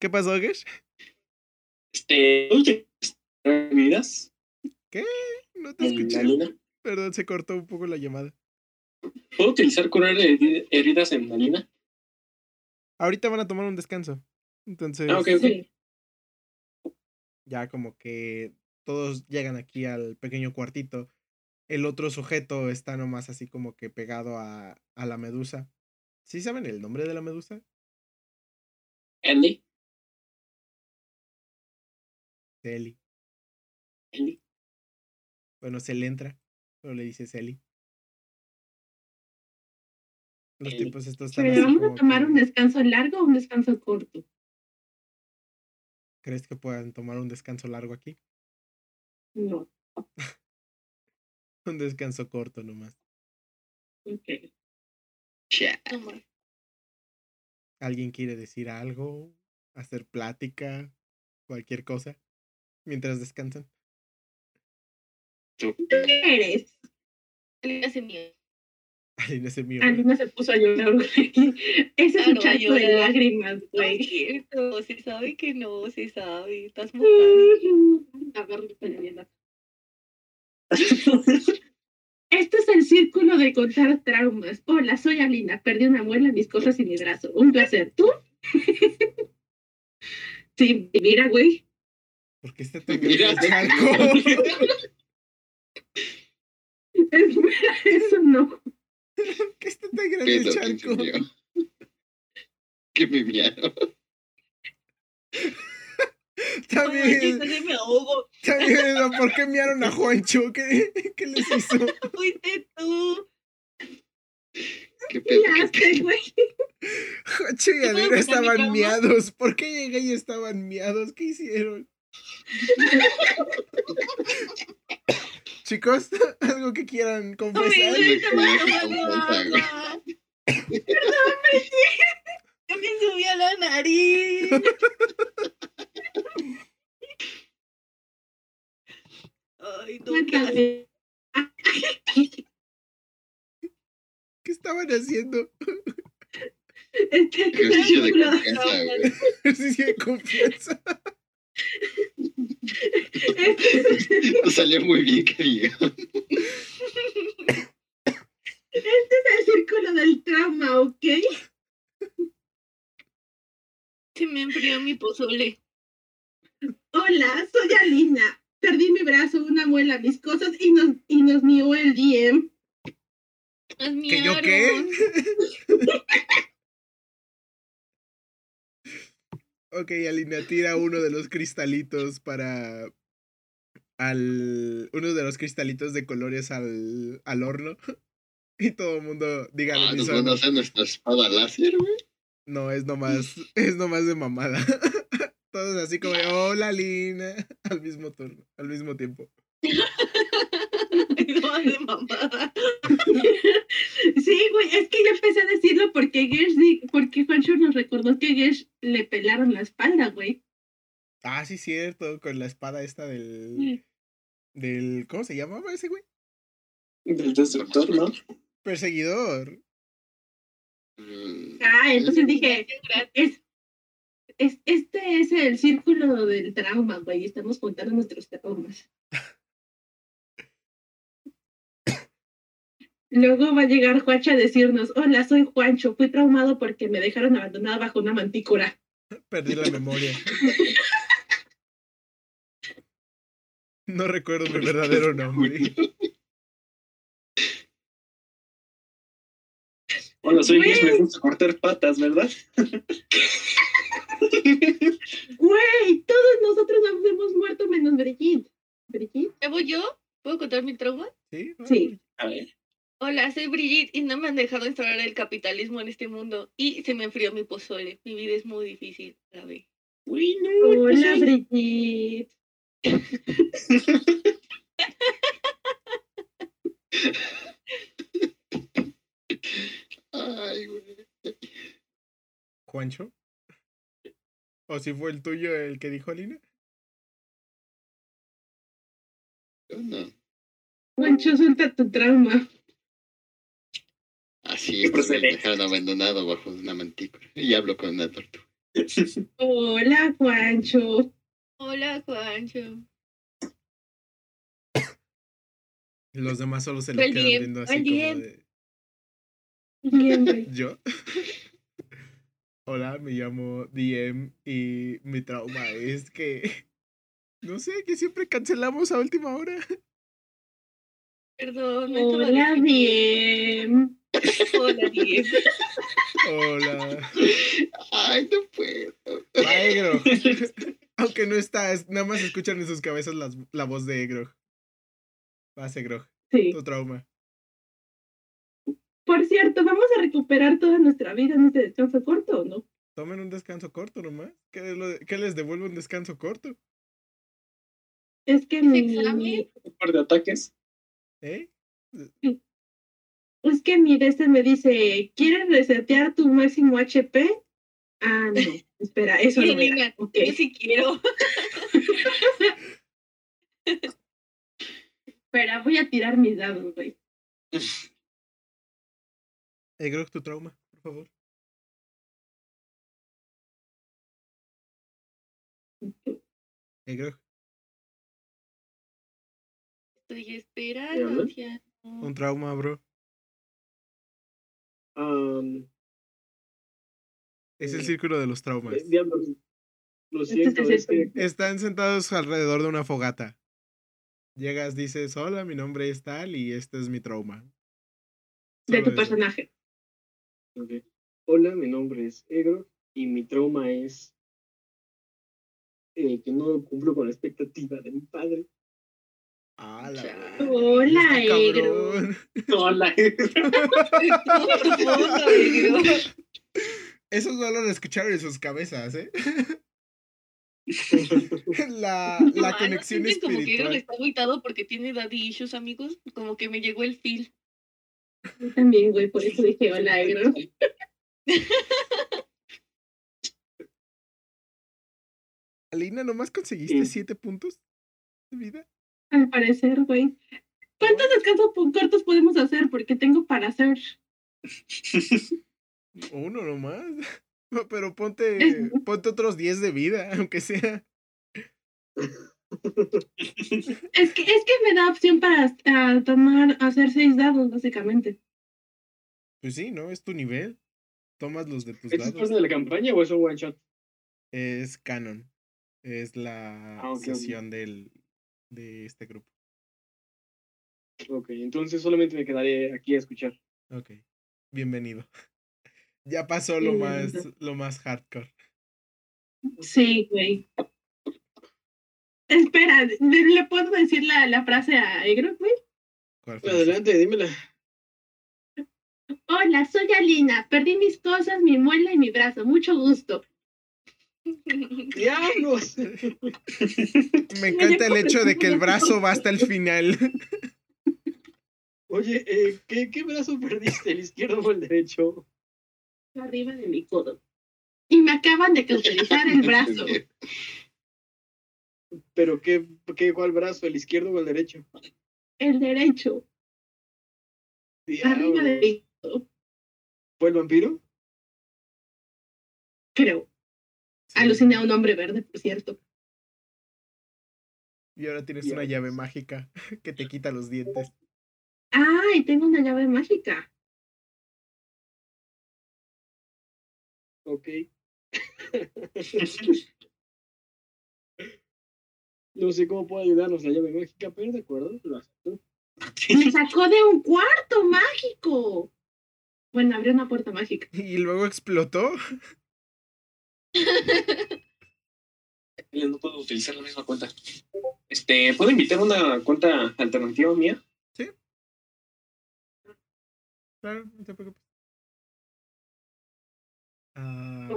Speaker 1: ¿Qué pasó, Gesh?
Speaker 3: Este, ¿vidas?
Speaker 1: No te
Speaker 3: En la
Speaker 1: escuché.
Speaker 3: luna.
Speaker 1: Perdón, se cortó un poco la llamada.
Speaker 3: ¿Puedo utilizar curar heri- heridas en la luna?
Speaker 1: Ahorita van a tomar un descanso. Entonces,
Speaker 3: Ah, ok, ok.
Speaker 4: Sí.
Speaker 1: ya como que todos llegan aquí al pequeño cuartito. El otro sujeto está nomás así como que pegado a, a la medusa. ¿Sí saben el nombre de la medusa?
Speaker 3: Ellie.
Speaker 1: Celi.
Speaker 3: Ellie.
Speaker 1: Bueno, se le entra, pero le dice Celi. Los
Speaker 3: Eli.
Speaker 1: tipos estos están
Speaker 4: Pero vamos a tomar
Speaker 1: que,
Speaker 4: un descanso largo o un descanso corto.
Speaker 1: ¿Crees que puedan tomar un descanso largo aquí?
Speaker 4: No.
Speaker 1: Un descanso corto nomás.
Speaker 4: Ok.
Speaker 5: No más.
Speaker 1: ¿Alguien quiere decir algo? ¿Hacer plática? ¿Cualquier cosa? Mientras descansan.
Speaker 2: Tú.
Speaker 4: ¿Qué eres?
Speaker 5: Alina se mío.
Speaker 1: Alina se mío.
Speaker 4: Alina se puso a llorar, güey. Ese es un
Speaker 5: no,
Speaker 4: charco de lágrimas,
Speaker 5: No
Speaker 4: güey.
Speaker 5: cierto, se sabe que no, se sabe. Estás mojada.
Speaker 4: Agarro la. Este es el círculo de contar traumas. Hola, soy Alina. Perdí una muela, mis cosas y mi brazo. Un placer. ¿Tú? sí, mira, güey.
Speaker 1: ¿Por qué está tan
Speaker 2: Mira,
Speaker 1: grande el
Speaker 4: Eso no.
Speaker 1: ¿Por qué está tan grande el
Speaker 2: mió? ¿Qué me miaron?
Speaker 5: Ay,
Speaker 1: También,
Speaker 5: casi me ahogo.
Speaker 1: también, ¿no? ¿por qué miaron a Juancho? ¿Qué, qué les hizo?
Speaker 5: Fuiste tú.
Speaker 2: ¿Qué pedo?
Speaker 4: Güey.
Speaker 1: Juancho y
Speaker 5: mi
Speaker 1: estaban miados. ¿Por qué llegué y estaban miados? ¿Qué hicieron? Chicos, algo que quieran confesar.
Speaker 5: me
Speaker 2: güey.
Speaker 5: agua. Yo me subí a la nariz. Ay, no, qué asco.
Speaker 4: Cuéntame.
Speaker 1: ¿Qué estaban haciendo?
Speaker 4: Este es el
Speaker 2: Ejercicio de
Speaker 4: círculo.
Speaker 2: confianza, güey.
Speaker 1: Ejercicio de confianza.
Speaker 4: Este
Speaker 2: No salió muy bien que diga.
Speaker 4: este es el círculo del trauma, ¿ok?
Speaker 5: Se me enfrió mi pozole.
Speaker 4: Hola, soy Alina. Perdí mi brazo, una muela, mis cosas y nos, y nos mió el DM.
Speaker 5: Nos
Speaker 1: ¿Que yo qué? Ok, Alina tira uno de los cristalitos para al uno de los cristalitos de colores al, al horno. Y todo el mundo diga al
Speaker 2: Ah, ¿Nos van a hacer nuestra espada láser, güey?
Speaker 1: No, es nomás, es nomás de mamada. Todos así como, hola Lina, al mismo turno, al mismo tiempo.
Speaker 5: No, de mamada.
Speaker 4: Sí, güey, es que yo empecé a decirlo porque Gersh, porque Juancho nos recordó que Gersh le pelaron la espalda, güey.
Speaker 1: Ah, sí, cierto, con la espada esta del. del. ¿Cómo se llamaba ese güey?
Speaker 3: Del destructor, ¿no?
Speaker 1: Perseguidor.
Speaker 4: Ah, entonces dije,
Speaker 5: Gracias.
Speaker 4: es, es, este es el círculo del trauma, güey, y estamos contando nuestros traumas. Luego va a llegar Juancho a decirnos, hola, soy Juancho, fui traumado porque me dejaron abandonada bajo una mantícora.
Speaker 1: Perdí la memoria. No recuerdo mi verdadero nombre.
Speaker 3: Hola, soy. Luis, me gusta cortar patas, ¿verdad?
Speaker 4: Güey, todos nosotros nos hemos muerto menos Brigitte. ¿Brigitte?
Speaker 5: ¿Llevo yo? ¿Puedo contar mi trauma?
Speaker 1: ¿Sí?
Speaker 4: Sí.
Speaker 3: A ver.
Speaker 5: Hola, soy Brigitte y no me han dejado instaurar el capitalismo en este mundo. Y se me enfrió mi pozole. Mi vida es muy difícil, ¿sabes?
Speaker 3: Uy, no.
Speaker 4: Hola,
Speaker 3: sí.
Speaker 4: Brigitte.
Speaker 2: Ay, güey.
Speaker 1: ¿Juancho? ¿O si fue el tuyo el que dijo Lina?
Speaker 2: Yo no.
Speaker 4: Juancho, suelta tu trauma.
Speaker 2: Así
Speaker 3: Qué
Speaker 2: es, me dejaron abandonado bajo una mantícora. Y hablo con una tortuga.
Speaker 4: Hola, Juancho.
Speaker 5: Hola, Juancho.
Speaker 1: Los demás solo se le quedan viendo así como de. ¿Yo? Hola, me llamo DM y mi trauma es que. No sé, que siempre cancelamos a última hora.
Speaker 5: Perdón, me
Speaker 4: Hola, bien.
Speaker 5: Hola, Diego.
Speaker 1: Hola.
Speaker 2: Ay, no puedo.
Speaker 1: Va, Egro. Aunque no estás, nada más escuchan en sus cabezas las- la voz de Egro. Vas, Egro.
Speaker 4: Sí.
Speaker 1: Tu trauma.
Speaker 4: Por cierto, ¿vamos a recuperar toda nuestra vida en este descanso corto o no?
Speaker 1: Tomen un descanso corto nomás. ¿Qué, lo qué les devuelve un descanso corto?
Speaker 4: Es que
Speaker 5: ¿Es
Speaker 4: mi,
Speaker 5: examen?
Speaker 3: Un par de ataques.
Speaker 1: ¿Eh?
Speaker 4: es que mi DC me dice, ¿quieres resetear tu máximo HP? Ah, no, espera, eso
Speaker 5: Sí,
Speaker 4: no era.
Speaker 5: Lina,
Speaker 4: Ok.
Speaker 5: Yo sí quiero.
Speaker 4: Espera, voy a tirar mis dados, güey.
Speaker 1: Egro, tu trauma, por favor. Egro,
Speaker 5: Estoy esperando,
Speaker 1: un trauma, bro.
Speaker 3: Am,
Speaker 1: Es el
Speaker 3: Eh,
Speaker 1: círculo de los traumas.
Speaker 3: eh, diablos. Lo
Speaker 4: Este
Speaker 3: siento,
Speaker 4: es
Speaker 3: es
Speaker 4: el-
Speaker 3: que
Speaker 1: Están sentados alrededor de una fogata. Llegas, dices, hola, mi nombre es tal y este es mi trauma.
Speaker 4: De tu
Speaker 1: eso.
Speaker 4: personaje.
Speaker 3: Hola, mi nombre es Egro y mi trauma es eh, que no cumplo con la expectativa de mi padre.
Speaker 1: Ah,
Speaker 4: Hola,
Speaker 1: está
Speaker 4: Egro.
Speaker 3: Hola.
Speaker 5: Egro.
Speaker 1: Eso solo lo escucharon en sus cabezas, ¿eh? la, la
Speaker 5: ¿no
Speaker 1: conexión
Speaker 5: sienten como que Egro
Speaker 1: espiritual.
Speaker 5: está agüitado porque tiene daddy issues, amigos. Como que me llegó el feel.
Speaker 4: Yo también, güey, por eso dije hola, Egro.
Speaker 1: Alina, ¿nomás conseguiste
Speaker 3: Sí.
Speaker 1: siete puntos de vida?
Speaker 4: Al parecer, güey. ¿Cuántos descansos cortos podemos hacer? Porque tengo para hacer.
Speaker 1: Uno nomás. Pero ponte, ponte otros 10 de vida, aunque sea.
Speaker 4: Es que, es que me da opción para ah, tomar, hacer seis dados, básicamente.
Speaker 1: Pues sí, ¿no? Es tu nivel. Tomas los de tus
Speaker 3: ¿Esto es
Speaker 1: dados.
Speaker 3: parte de la campaña o es un one shot?
Speaker 1: Es canon. Es la
Speaker 3: Ah,
Speaker 1: sesión del, de este grupo.
Speaker 3: Ok, entonces solamente me quedaré aquí a escuchar.
Speaker 1: Ok. Bienvenido. Ya pasó lo más, lo más hardcore.
Speaker 4: Sí, güey. Espera, ¿le, le puedo decir la, la frase a Egro, güey?
Speaker 3: Adelante, dímela.
Speaker 4: Hola, soy Alina. Perdí mis cosas, mi muela y mi brazo. Mucho gusto.
Speaker 3: ¡Diablos!
Speaker 1: Me encanta el hecho de que el brazo va hasta el final.
Speaker 3: Oye, eh, ¿qué, ¿qué brazo perdiste? ¿El izquierdo o el derecho?
Speaker 4: Arriba de mi codo. Y me acaban de cauterizar el brazo.
Speaker 3: ¿Pero qué, qué, cuál brazo? ¿El izquierdo o el derecho?
Speaker 4: El derecho. Arriba de.
Speaker 3: ¿Fue el vampiro?
Speaker 4: Creo. Aluciné a un hombre verde, por cierto.
Speaker 1: Y ahora tienes una llave mágica que te quita los dientes.
Speaker 4: ¡Ay! Tengo una llave mágica.
Speaker 3: Ok. no sé cómo puede ayudarnos la llave mágica, pero de acuerdo, lo acepto.
Speaker 4: Me sacó de un cuarto mágico. Bueno, abrió una puerta mágica.
Speaker 1: Y luego explotó.
Speaker 3: No puedo utilizar la misma cuenta. Este, ¿puedo invitar una cuenta alternativa mía?
Speaker 1: Claro, no te preocupes. Ah,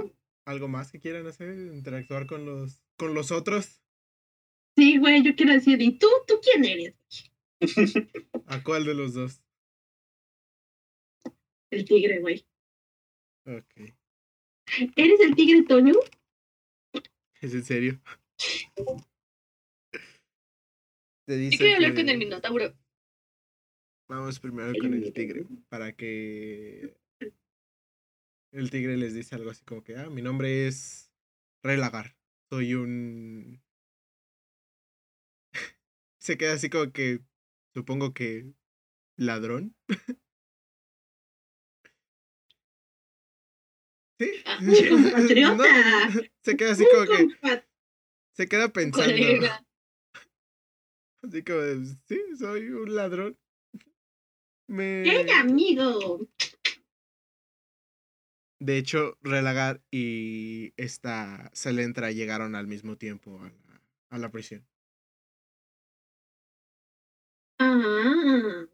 Speaker 1: ¿Algo más que quieran hacer? ¿Interactuar con los, con los otros?
Speaker 4: Sí, güey, yo quiero decir, ¿y tú? ¿Tú quién eres?
Speaker 1: ¿A cuál de los dos?
Speaker 4: El tigre, güey.
Speaker 1: Ok.
Speaker 4: ¿Eres el tigre Toño?
Speaker 1: ¿Es en serio? Te
Speaker 5: Yo
Speaker 1: dice
Speaker 5: quiero hablar
Speaker 1: que-
Speaker 5: con el Minotauro.
Speaker 1: Vamos primero con el tigre, para que el tigre les dice algo así como que, ah, mi nombre es Relagar, soy un... Se queda así como que, supongo que, ladrón. ¿Sí?
Speaker 5: Ah,
Speaker 4: compatriota.
Speaker 1: No, se queda así como que, se queda pensando.
Speaker 5: Colega.
Speaker 1: Así como, de, sí, soy un ladrón. Me...
Speaker 4: ¡Hey, amigo!
Speaker 1: De hecho, Relagar y esta Celentra llegaron al mismo tiempo a la, a la prisión.
Speaker 4: Ah,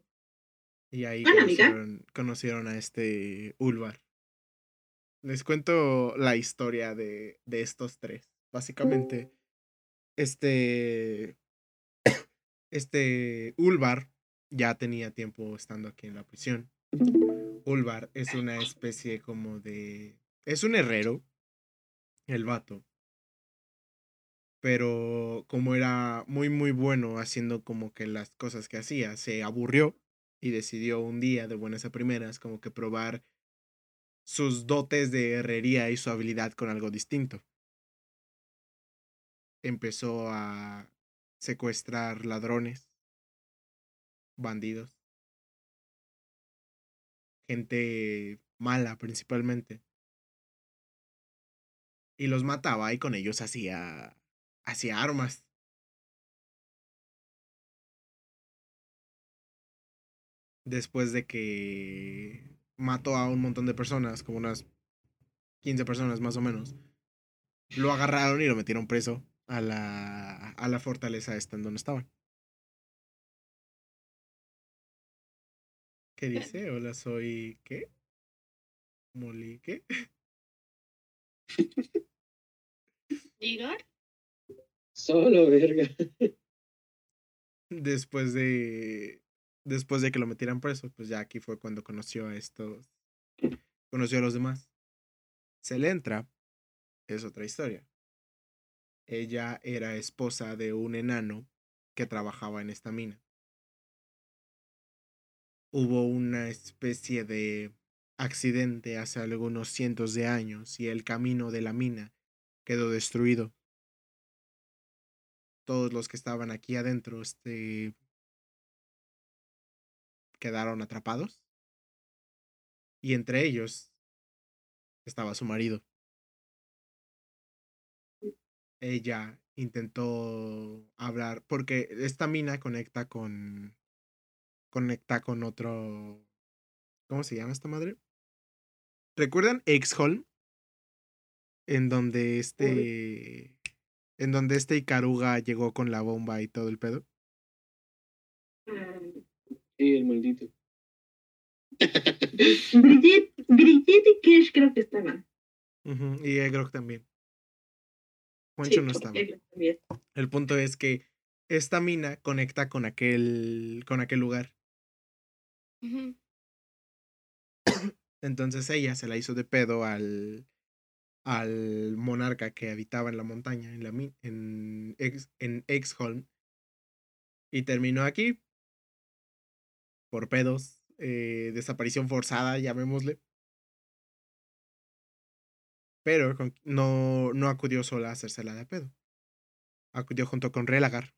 Speaker 1: Y ahí conocieron, conocieron a este Ulvar. Les cuento la historia de, de estos tres. Básicamente, este. Este Ulvar ya tenía tiempo estando aquí en la prisión. Ulvar es una especie como de. Es un herrero. El vato. Pero como era muy, muy bueno haciendo como que las cosas que hacía, se aburrió y decidió un día, de buenas a primeras, como que probar sus dotes de herrería y su habilidad con algo distinto. Empezó a secuestrar ladrones, bandidos, gente mala principalmente. Y los mataba y con ellos hacía, hacía armas. Después de que mató a un montón de personas, como unas 15 personas más o menos, lo agarraron y lo metieron preso a la, a la fortaleza esta en donde estaban. ¿Qué dice? Hola, soy... ¿Qué? ¿Molí qué?
Speaker 3: Solo, verga.
Speaker 1: Después de... Después de que lo metieran preso, pues ya aquí fue cuando conoció a estos... Conoció a los demás. Se le entra. Es otra historia. Ella era esposa de un enano que trabajaba en esta mina. Hubo una especie de accidente hace algunos cientos de años y el camino de la mina quedó destruido. Todos los que estaban aquí adentro este, quedaron atrapados. Y entre ellos estaba su marido. Ella intentó hablar porque esta mina conecta con conecta con otro ¿Cómo se llama esta madre? ¿Recuerdan Exholm? En donde este En donde este Ikaruga llegó con la bomba y todo el pedo.
Speaker 4: Ah,
Speaker 6: Sí, el maldito.
Speaker 4: Brigitte, Brigitte y Kirsch creo que estaban.
Speaker 1: Ujú, Y Egrog también.
Speaker 4: Sí,
Speaker 1: Juancho no estaba. El punto es que esta mina conecta con aquel, con aquel lugar. Entonces ella se la hizo de pedo al, al monarca que habitaba en la montaña, en, la, en, en Exholm. Y terminó aquí. Por pedos. eh, desaparición forzada, llamémosle. Pero no, no acudió sola a hacérsela de pedo. Acudió junto con Relagar.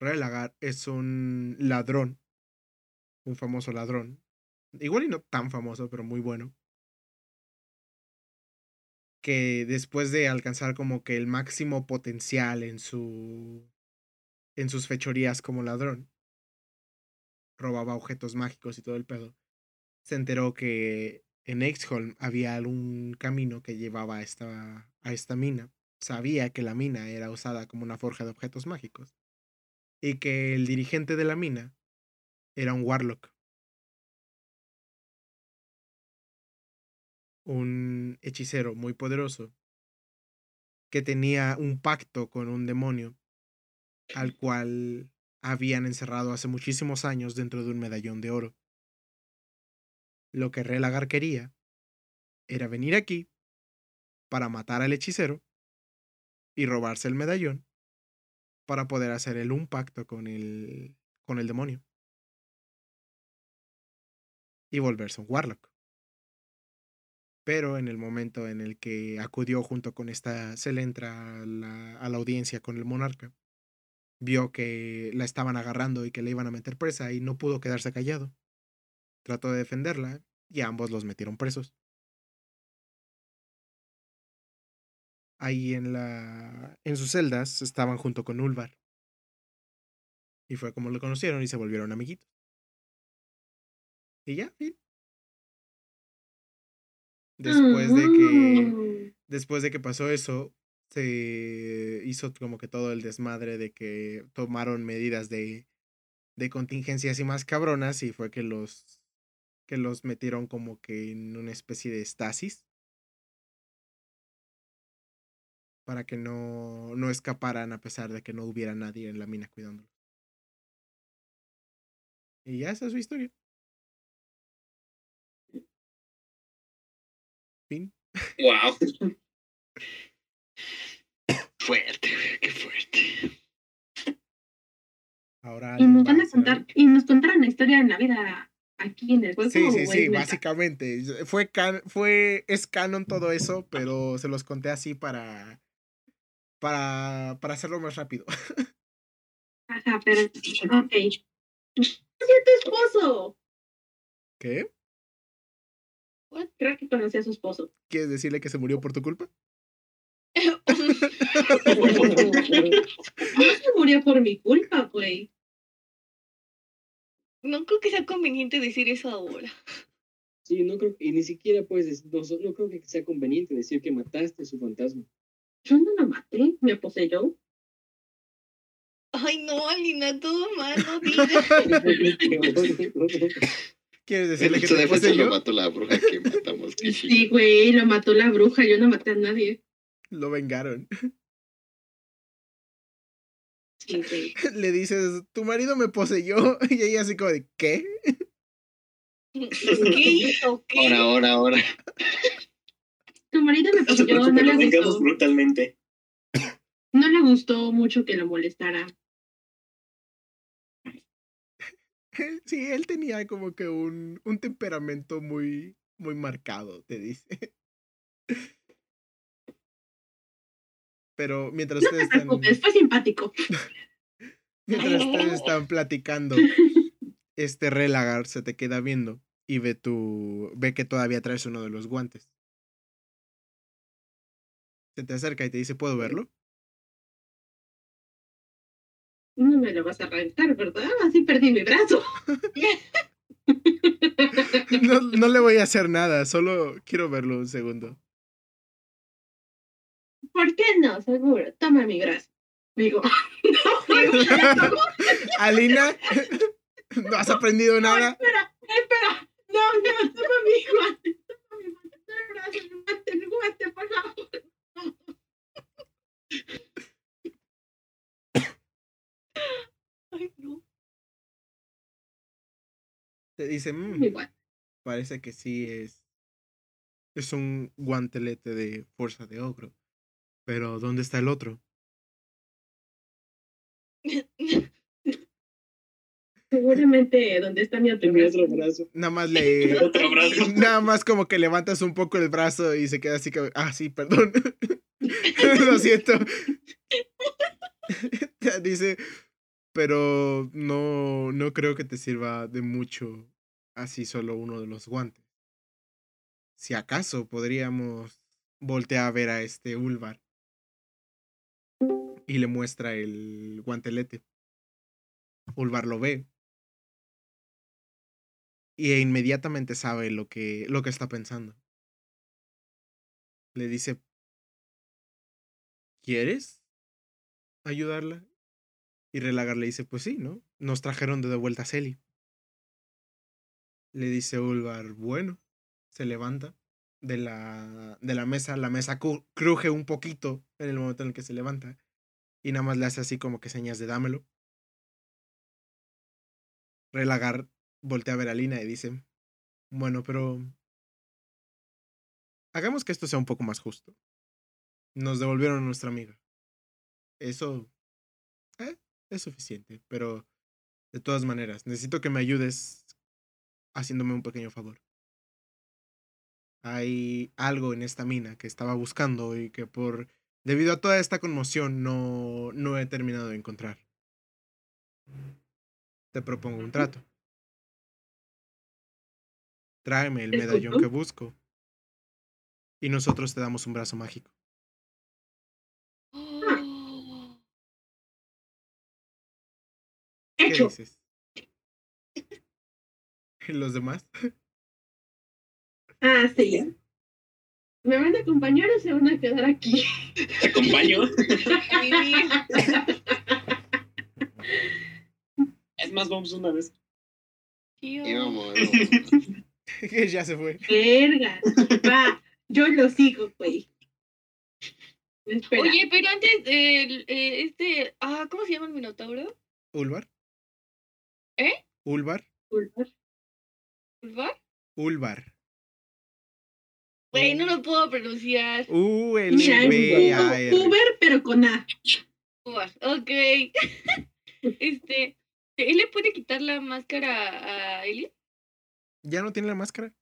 Speaker 1: Relagar es un ladrón. Un famoso ladrón. Igual y no tan famoso, pero muy bueno. Que después de alcanzar como que el máximo potencial en su. en sus fechorías como ladrón. Robaba objetos mágicos y todo el pedo. Se enteró que en Exholm había algún camino que llevaba esta, a esta mina. Sabía que la mina era usada como una forja de objetos mágicos. Y que el dirigente de la mina era un Warlock. Un hechicero muy poderoso que tenía un pacto con un demonio al cual habían encerrado hace muchísimos años dentro de un medallón de oro. Lo que Relagar quería era venir aquí para matar al hechicero y robarse el medallón para poder hacer él un pacto con el, con el demonio. Y volverse un Warlock. Pero en el momento en el que acudió junto con esta Celentra a la, a la audiencia con el monarca, vio que la estaban agarrando y que le iban a meter presa y no pudo quedarse callado. Trató de defenderla y ambos los metieron presos. Ahí en la en sus celdas estaban junto con Ulvar. Y fue como lo conocieron y se volvieron amiguitos. Y ya, fin. Después de que después de que pasó eso, se hizo como que todo el desmadre de que tomaron medidas de, de contingencias y más cabronas y fue que los que los metieron como que en una especie de estasis para que no, no escaparan a pesar de que no hubiera nadie en la mina cuidándolos. Y ya esa es su historia. Fin.
Speaker 6: Wow.
Speaker 2: Fuerte, qué fuerte.
Speaker 1: Ahora
Speaker 4: Y nos
Speaker 1: va
Speaker 4: van a contar, y nos contaron la historia en la vida aquí en el juego.
Speaker 1: Sí, sí, sí, básicamente. Fue, can- fue, es canon todo eso, pero se los conté así para, para, para hacerlo más rápido.
Speaker 4: Ajá, pero. Ok. ¡Es tu esposo!
Speaker 1: ¿Qué?
Speaker 4: Creo que conocí a su esposo.
Speaker 1: ¿Quieres decirle que se murió por tu culpa?
Speaker 4: No se murió por mi culpa, güey.
Speaker 5: No creo que sea conveniente decir eso ahora.
Speaker 6: Sí, no creo que, y ni siquiera puedes decir, no, no creo que sea conveniente decir que mataste a su fantasma.
Speaker 4: Yo no lo maté, me poseyó.
Speaker 5: Ay, no, Alina, todo mal, no digas.
Speaker 1: ¿Quieres decirle que te
Speaker 2: defensa lo
Speaker 1: poseyó?
Speaker 2: mató la bruja que matamos.
Speaker 4: Sí, güey, lo mató la bruja, yo no maté a nadie.
Speaker 1: Lo vengaron.
Speaker 4: Sí, güey.
Speaker 1: Le dices, tu marido me poseyó. Y ella así como de, ¿qué?
Speaker 5: ¿Qué hizo? ¿Qué?
Speaker 2: Ahora, ahora, ahora.
Speaker 4: Tu marido me
Speaker 3: No se
Speaker 4: poseyó, no
Speaker 3: preocupe,
Speaker 4: le
Speaker 3: lo vengamos
Speaker 4: gustó.
Speaker 3: brutalmente.
Speaker 4: No le gustó mucho que lo molestara.
Speaker 1: Sí, él tenía como que un, un temperamento muy, muy marcado, te dice. Pero mientras
Speaker 4: No
Speaker 1: ustedes
Speaker 4: te
Speaker 1: están,
Speaker 4: fue simpático.
Speaker 1: mientras ustedes están platicando, este Relagar se te queda viendo y ve tu, ve que todavía traes uno de los guantes. Se te acerca y te dice, ¿puedo verlo?
Speaker 4: No me lo vas a arrancar, ¿verdad? Así perdí mi brazo.
Speaker 1: No, no le voy a hacer nada, solo quiero verlo un segundo.
Speaker 4: ¿por qué no? Seguro, toma mi brazo. Digo, no, tomo.
Speaker 1: Alina, no has aprendido
Speaker 4: No,
Speaker 1: nada.
Speaker 4: espera, espera. No, no, toma mi guante. Toma mi guante. toma el brazo, el guante, el guante, por favor.
Speaker 5: Ay, no.
Speaker 1: Te dice, "Mm, parece que sí es. Es un guantelete de fuerza de ogro. Pero, ¿dónde está el otro?
Speaker 4: Seguramente donde está mi brazo.
Speaker 6: otro brazo.
Speaker 1: Nada más le.
Speaker 3: Otro brazo.
Speaker 1: Nada más como que levantas un poco el brazo y se queda así que. Ah, sí, perdón. Lo siento. Dice, pero no, no creo que te sirva de mucho así solo uno de los guantes. Si acaso podríamos voltear a ver a este Ulvar. Y le muestra el guantelete. Ulvar lo ve. Y inmediatamente sabe lo que, lo que está pensando. Le dice, ¿quieres ayudarla? Y Relagar le dice, pues sí, ¿no? Nos trajeron de vuelta a Celi. Le dice Ulvar, bueno, se levanta de la, de la mesa. La mesa cru- cruje un poquito en el momento en el que se levanta. Y nada más le hace así como que señas de dámelo. Relagar voltea a ver a Lina y dice, bueno, pero... Hagamos que esto sea un poco más justo. Nos devolvieron a nuestra amiga. Eso... es suficiente, pero... De todas maneras, necesito que me ayudes haciéndome un pequeño favor. Hay algo en esta mina que estaba buscando y que por... Debido a toda esta conmoción no, no he terminado de encontrar. Te propongo un trato. Tráeme el
Speaker 4: ¿Es
Speaker 1: medallón que busco. Y nosotros te damos un brazo mágico. ¿Qué
Speaker 4: Hecho.
Speaker 1: dices? ¿Los demás?
Speaker 4: Ah, sí. ¿Me van a acompañar o se van a quedar aquí?
Speaker 3: Te acompaño. Es más, vamos una vez.
Speaker 2: Íbamos,
Speaker 1: ya se fue.
Speaker 4: Verga. Va, yo lo sigo, güey. Espera.
Speaker 5: Oye, pero antes, eh, este, ah, ¿cómo se llama el minotauro?
Speaker 1: ¿Ulvar?
Speaker 5: ¿Eh?
Speaker 1: ¿Ulvar?
Speaker 4: Ulvar.
Speaker 5: ¿Ulvar?
Speaker 1: Ulvar.
Speaker 5: Güey, no lo puedo pronunciar.
Speaker 1: U L A R.
Speaker 4: Uber, pero con A.
Speaker 5: Ulvar, Ok. este, ¿él le puede quitar la máscara a Eli?
Speaker 1: ¿Ya no tiene la máscara?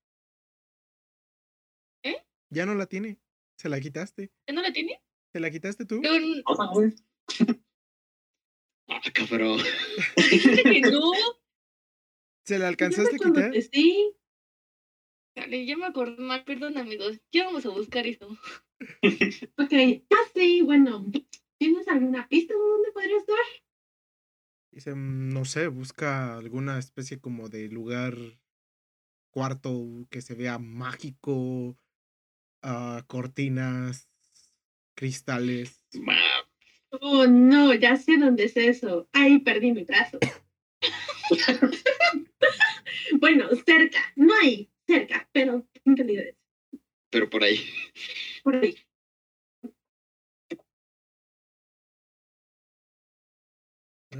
Speaker 5: ¿Eh?
Speaker 1: Ya no la tiene. Se la quitaste.
Speaker 5: ¿Ya no la tiene?
Speaker 1: ¿Se la quitaste tú?
Speaker 2: Ah, cabrón.
Speaker 5: dijiste que no.
Speaker 1: ¿Se la alcanzaste a quitar?
Speaker 4: Sí.
Speaker 5: Dale, ya me acordé mal, perdón amigos. Ya vamos a buscar eso.
Speaker 4: Ok. Ah, sí, bueno. ¿Tienes alguna pista de dónde podría estar?
Speaker 1: Dice, "Mm, no sé, busca alguna especie como de lugar, cuarto que se vea mágico, ah, cortinas, cristales.
Speaker 4: Oh, no, ya sé dónde es eso. Ahí perdí mi brazo. bueno, cerca. No ahí, cerca, pero en realidad es
Speaker 2: Pero por ahí.
Speaker 4: por ahí.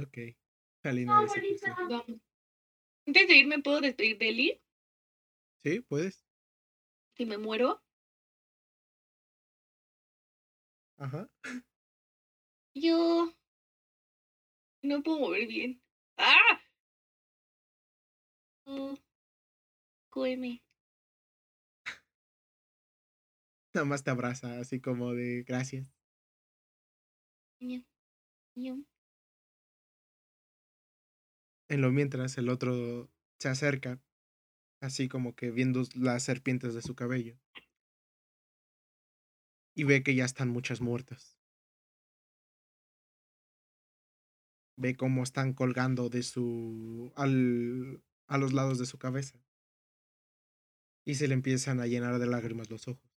Speaker 1: Ok. Alina
Speaker 4: Oh,
Speaker 1: dice que sí.
Speaker 4: bonita.
Speaker 5: Vamos. Antes de irme, ¿puedo despedir de Eli?
Speaker 1: Sí, puedes.
Speaker 5: Si me muero.
Speaker 1: Ajá.
Speaker 5: Yo. No puedo mover bien. ¡Ah! Oh.
Speaker 1: Nada más te abraza, así como de gracias. En lo mientras el otro se acerca, así como que viendo las serpientes de su cabello. Y ve que ya están muchas muertas. Ve cómo están colgando de su. Al, a los lados de su cabeza. Y se le empiezan a llenar de lágrimas los ojos.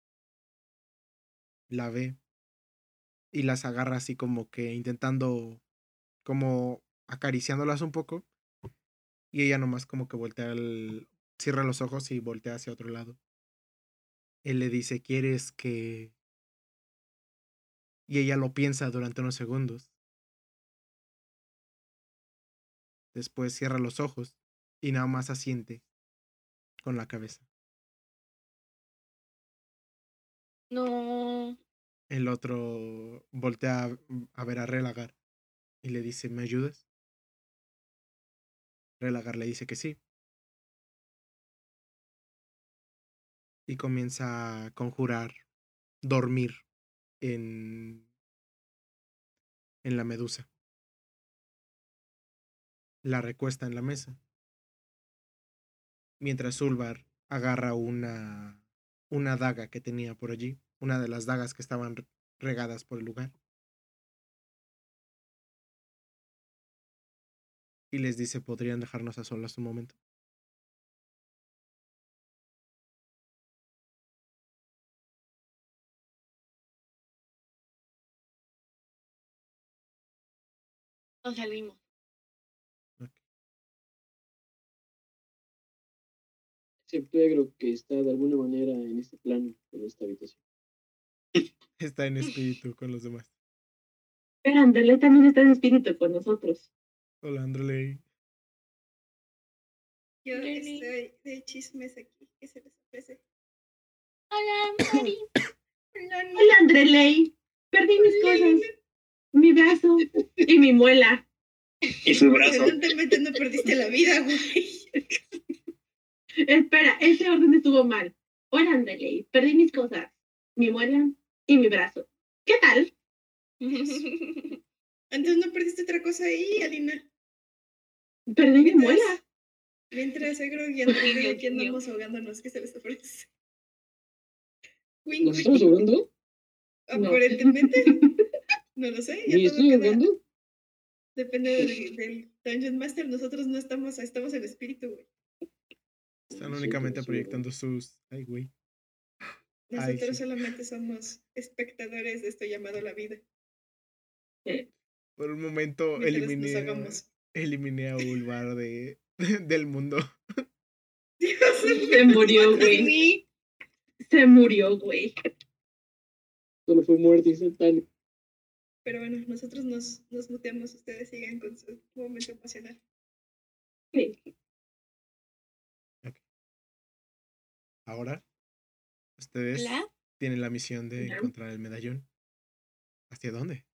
Speaker 1: La ve. y las agarra así como que intentando, como acariciándolas un poco. Y ella nomás como que voltea el... cierra los ojos y voltea hacia otro lado. Él le dice, ¿quieres que... Y ella lo piensa durante unos segundos. Después cierra los ojos y nada más asiente con la cabeza.
Speaker 5: No.
Speaker 1: El otro voltea a- a ver a Relagar y le dice, ¿me ayudas? Relagar le dice que sí. Y comienza a conjurar dormir en, en la medusa. La recuesta en la mesa. Mientras Zulbar agarra una, una daga que tenía por allí, una de las dagas que estaban re- regadas por el lugar. Y les dice, ¿podrían dejarnos a solas un momento?
Speaker 5: Nos salimos.
Speaker 6: Excepto Egro, que está de alguna manera en este plano, en esta habitación.
Speaker 1: Está en espíritu con los demás.
Speaker 4: Pero Andrele también está en espíritu con nosotros.
Speaker 1: Hola, Andreley.
Speaker 7: Yo estoy de chismes aquí. ¿Qué se les ofrece?
Speaker 5: Hola, Mari.
Speaker 7: Hola,
Speaker 4: Hola, Andreley. Perdí mis cosas. Mi brazo y mi muela.
Speaker 2: Y su brazo.
Speaker 7: Evidentemente no perdiste la vida, güey.
Speaker 4: Espera, ese orden estuvo mal. Hola, Andreley. Perdí mis cosas. Mi muela y mi brazo. ¿Qué tal?
Speaker 7: Antes no perdiste otra cosa ahí, Alina.
Speaker 4: Perdí mi muela.
Speaker 7: Mientras Egro y André
Speaker 5: Dios
Speaker 7: aquí andamos ahogándonos, ¿qué se les ofrece?
Speaker 6: ¿Nos estamos ahogando?
Speaker 4: No.
Speaker 7: Aparentemente. No lo sé. ya
Speaker 6: ¿Y
Speaker 7: todo
Speaker 6: estoy ahogando?
Speaker 7: Depende del, del Dungeon Master. Nosotros no estamos, estamos en espíritu, güey.
Speaker 1: Están
Speaker 6: Sí,
Speaker 1: únicamente
Speaker 6: sí,
Speaker 1: proyectando sus... Ay, güey. Ay,
Speaker 7: Nosotros
Speaker 1: sí.
Speaker 7: solamente somos espectadores de esto llamado la vida.
Speaker 1: Por un momento eliminé, eliminé a Ulvar de, del mundo.
Speaker 7: Dios
Speaker 4: Se murió, güey. Se murió, güey.
Speaker 6: Solo fue muerte instantánea.
Speaker 7: Pero bueno, nosotros nos, nos muteamos. Ustedes sigan con su momento emocional.
Speaker 4: Sí.
Speaker 1: Ahora, ustedes tienen la misión de encontrar el medallón. ¿Hacia dónde?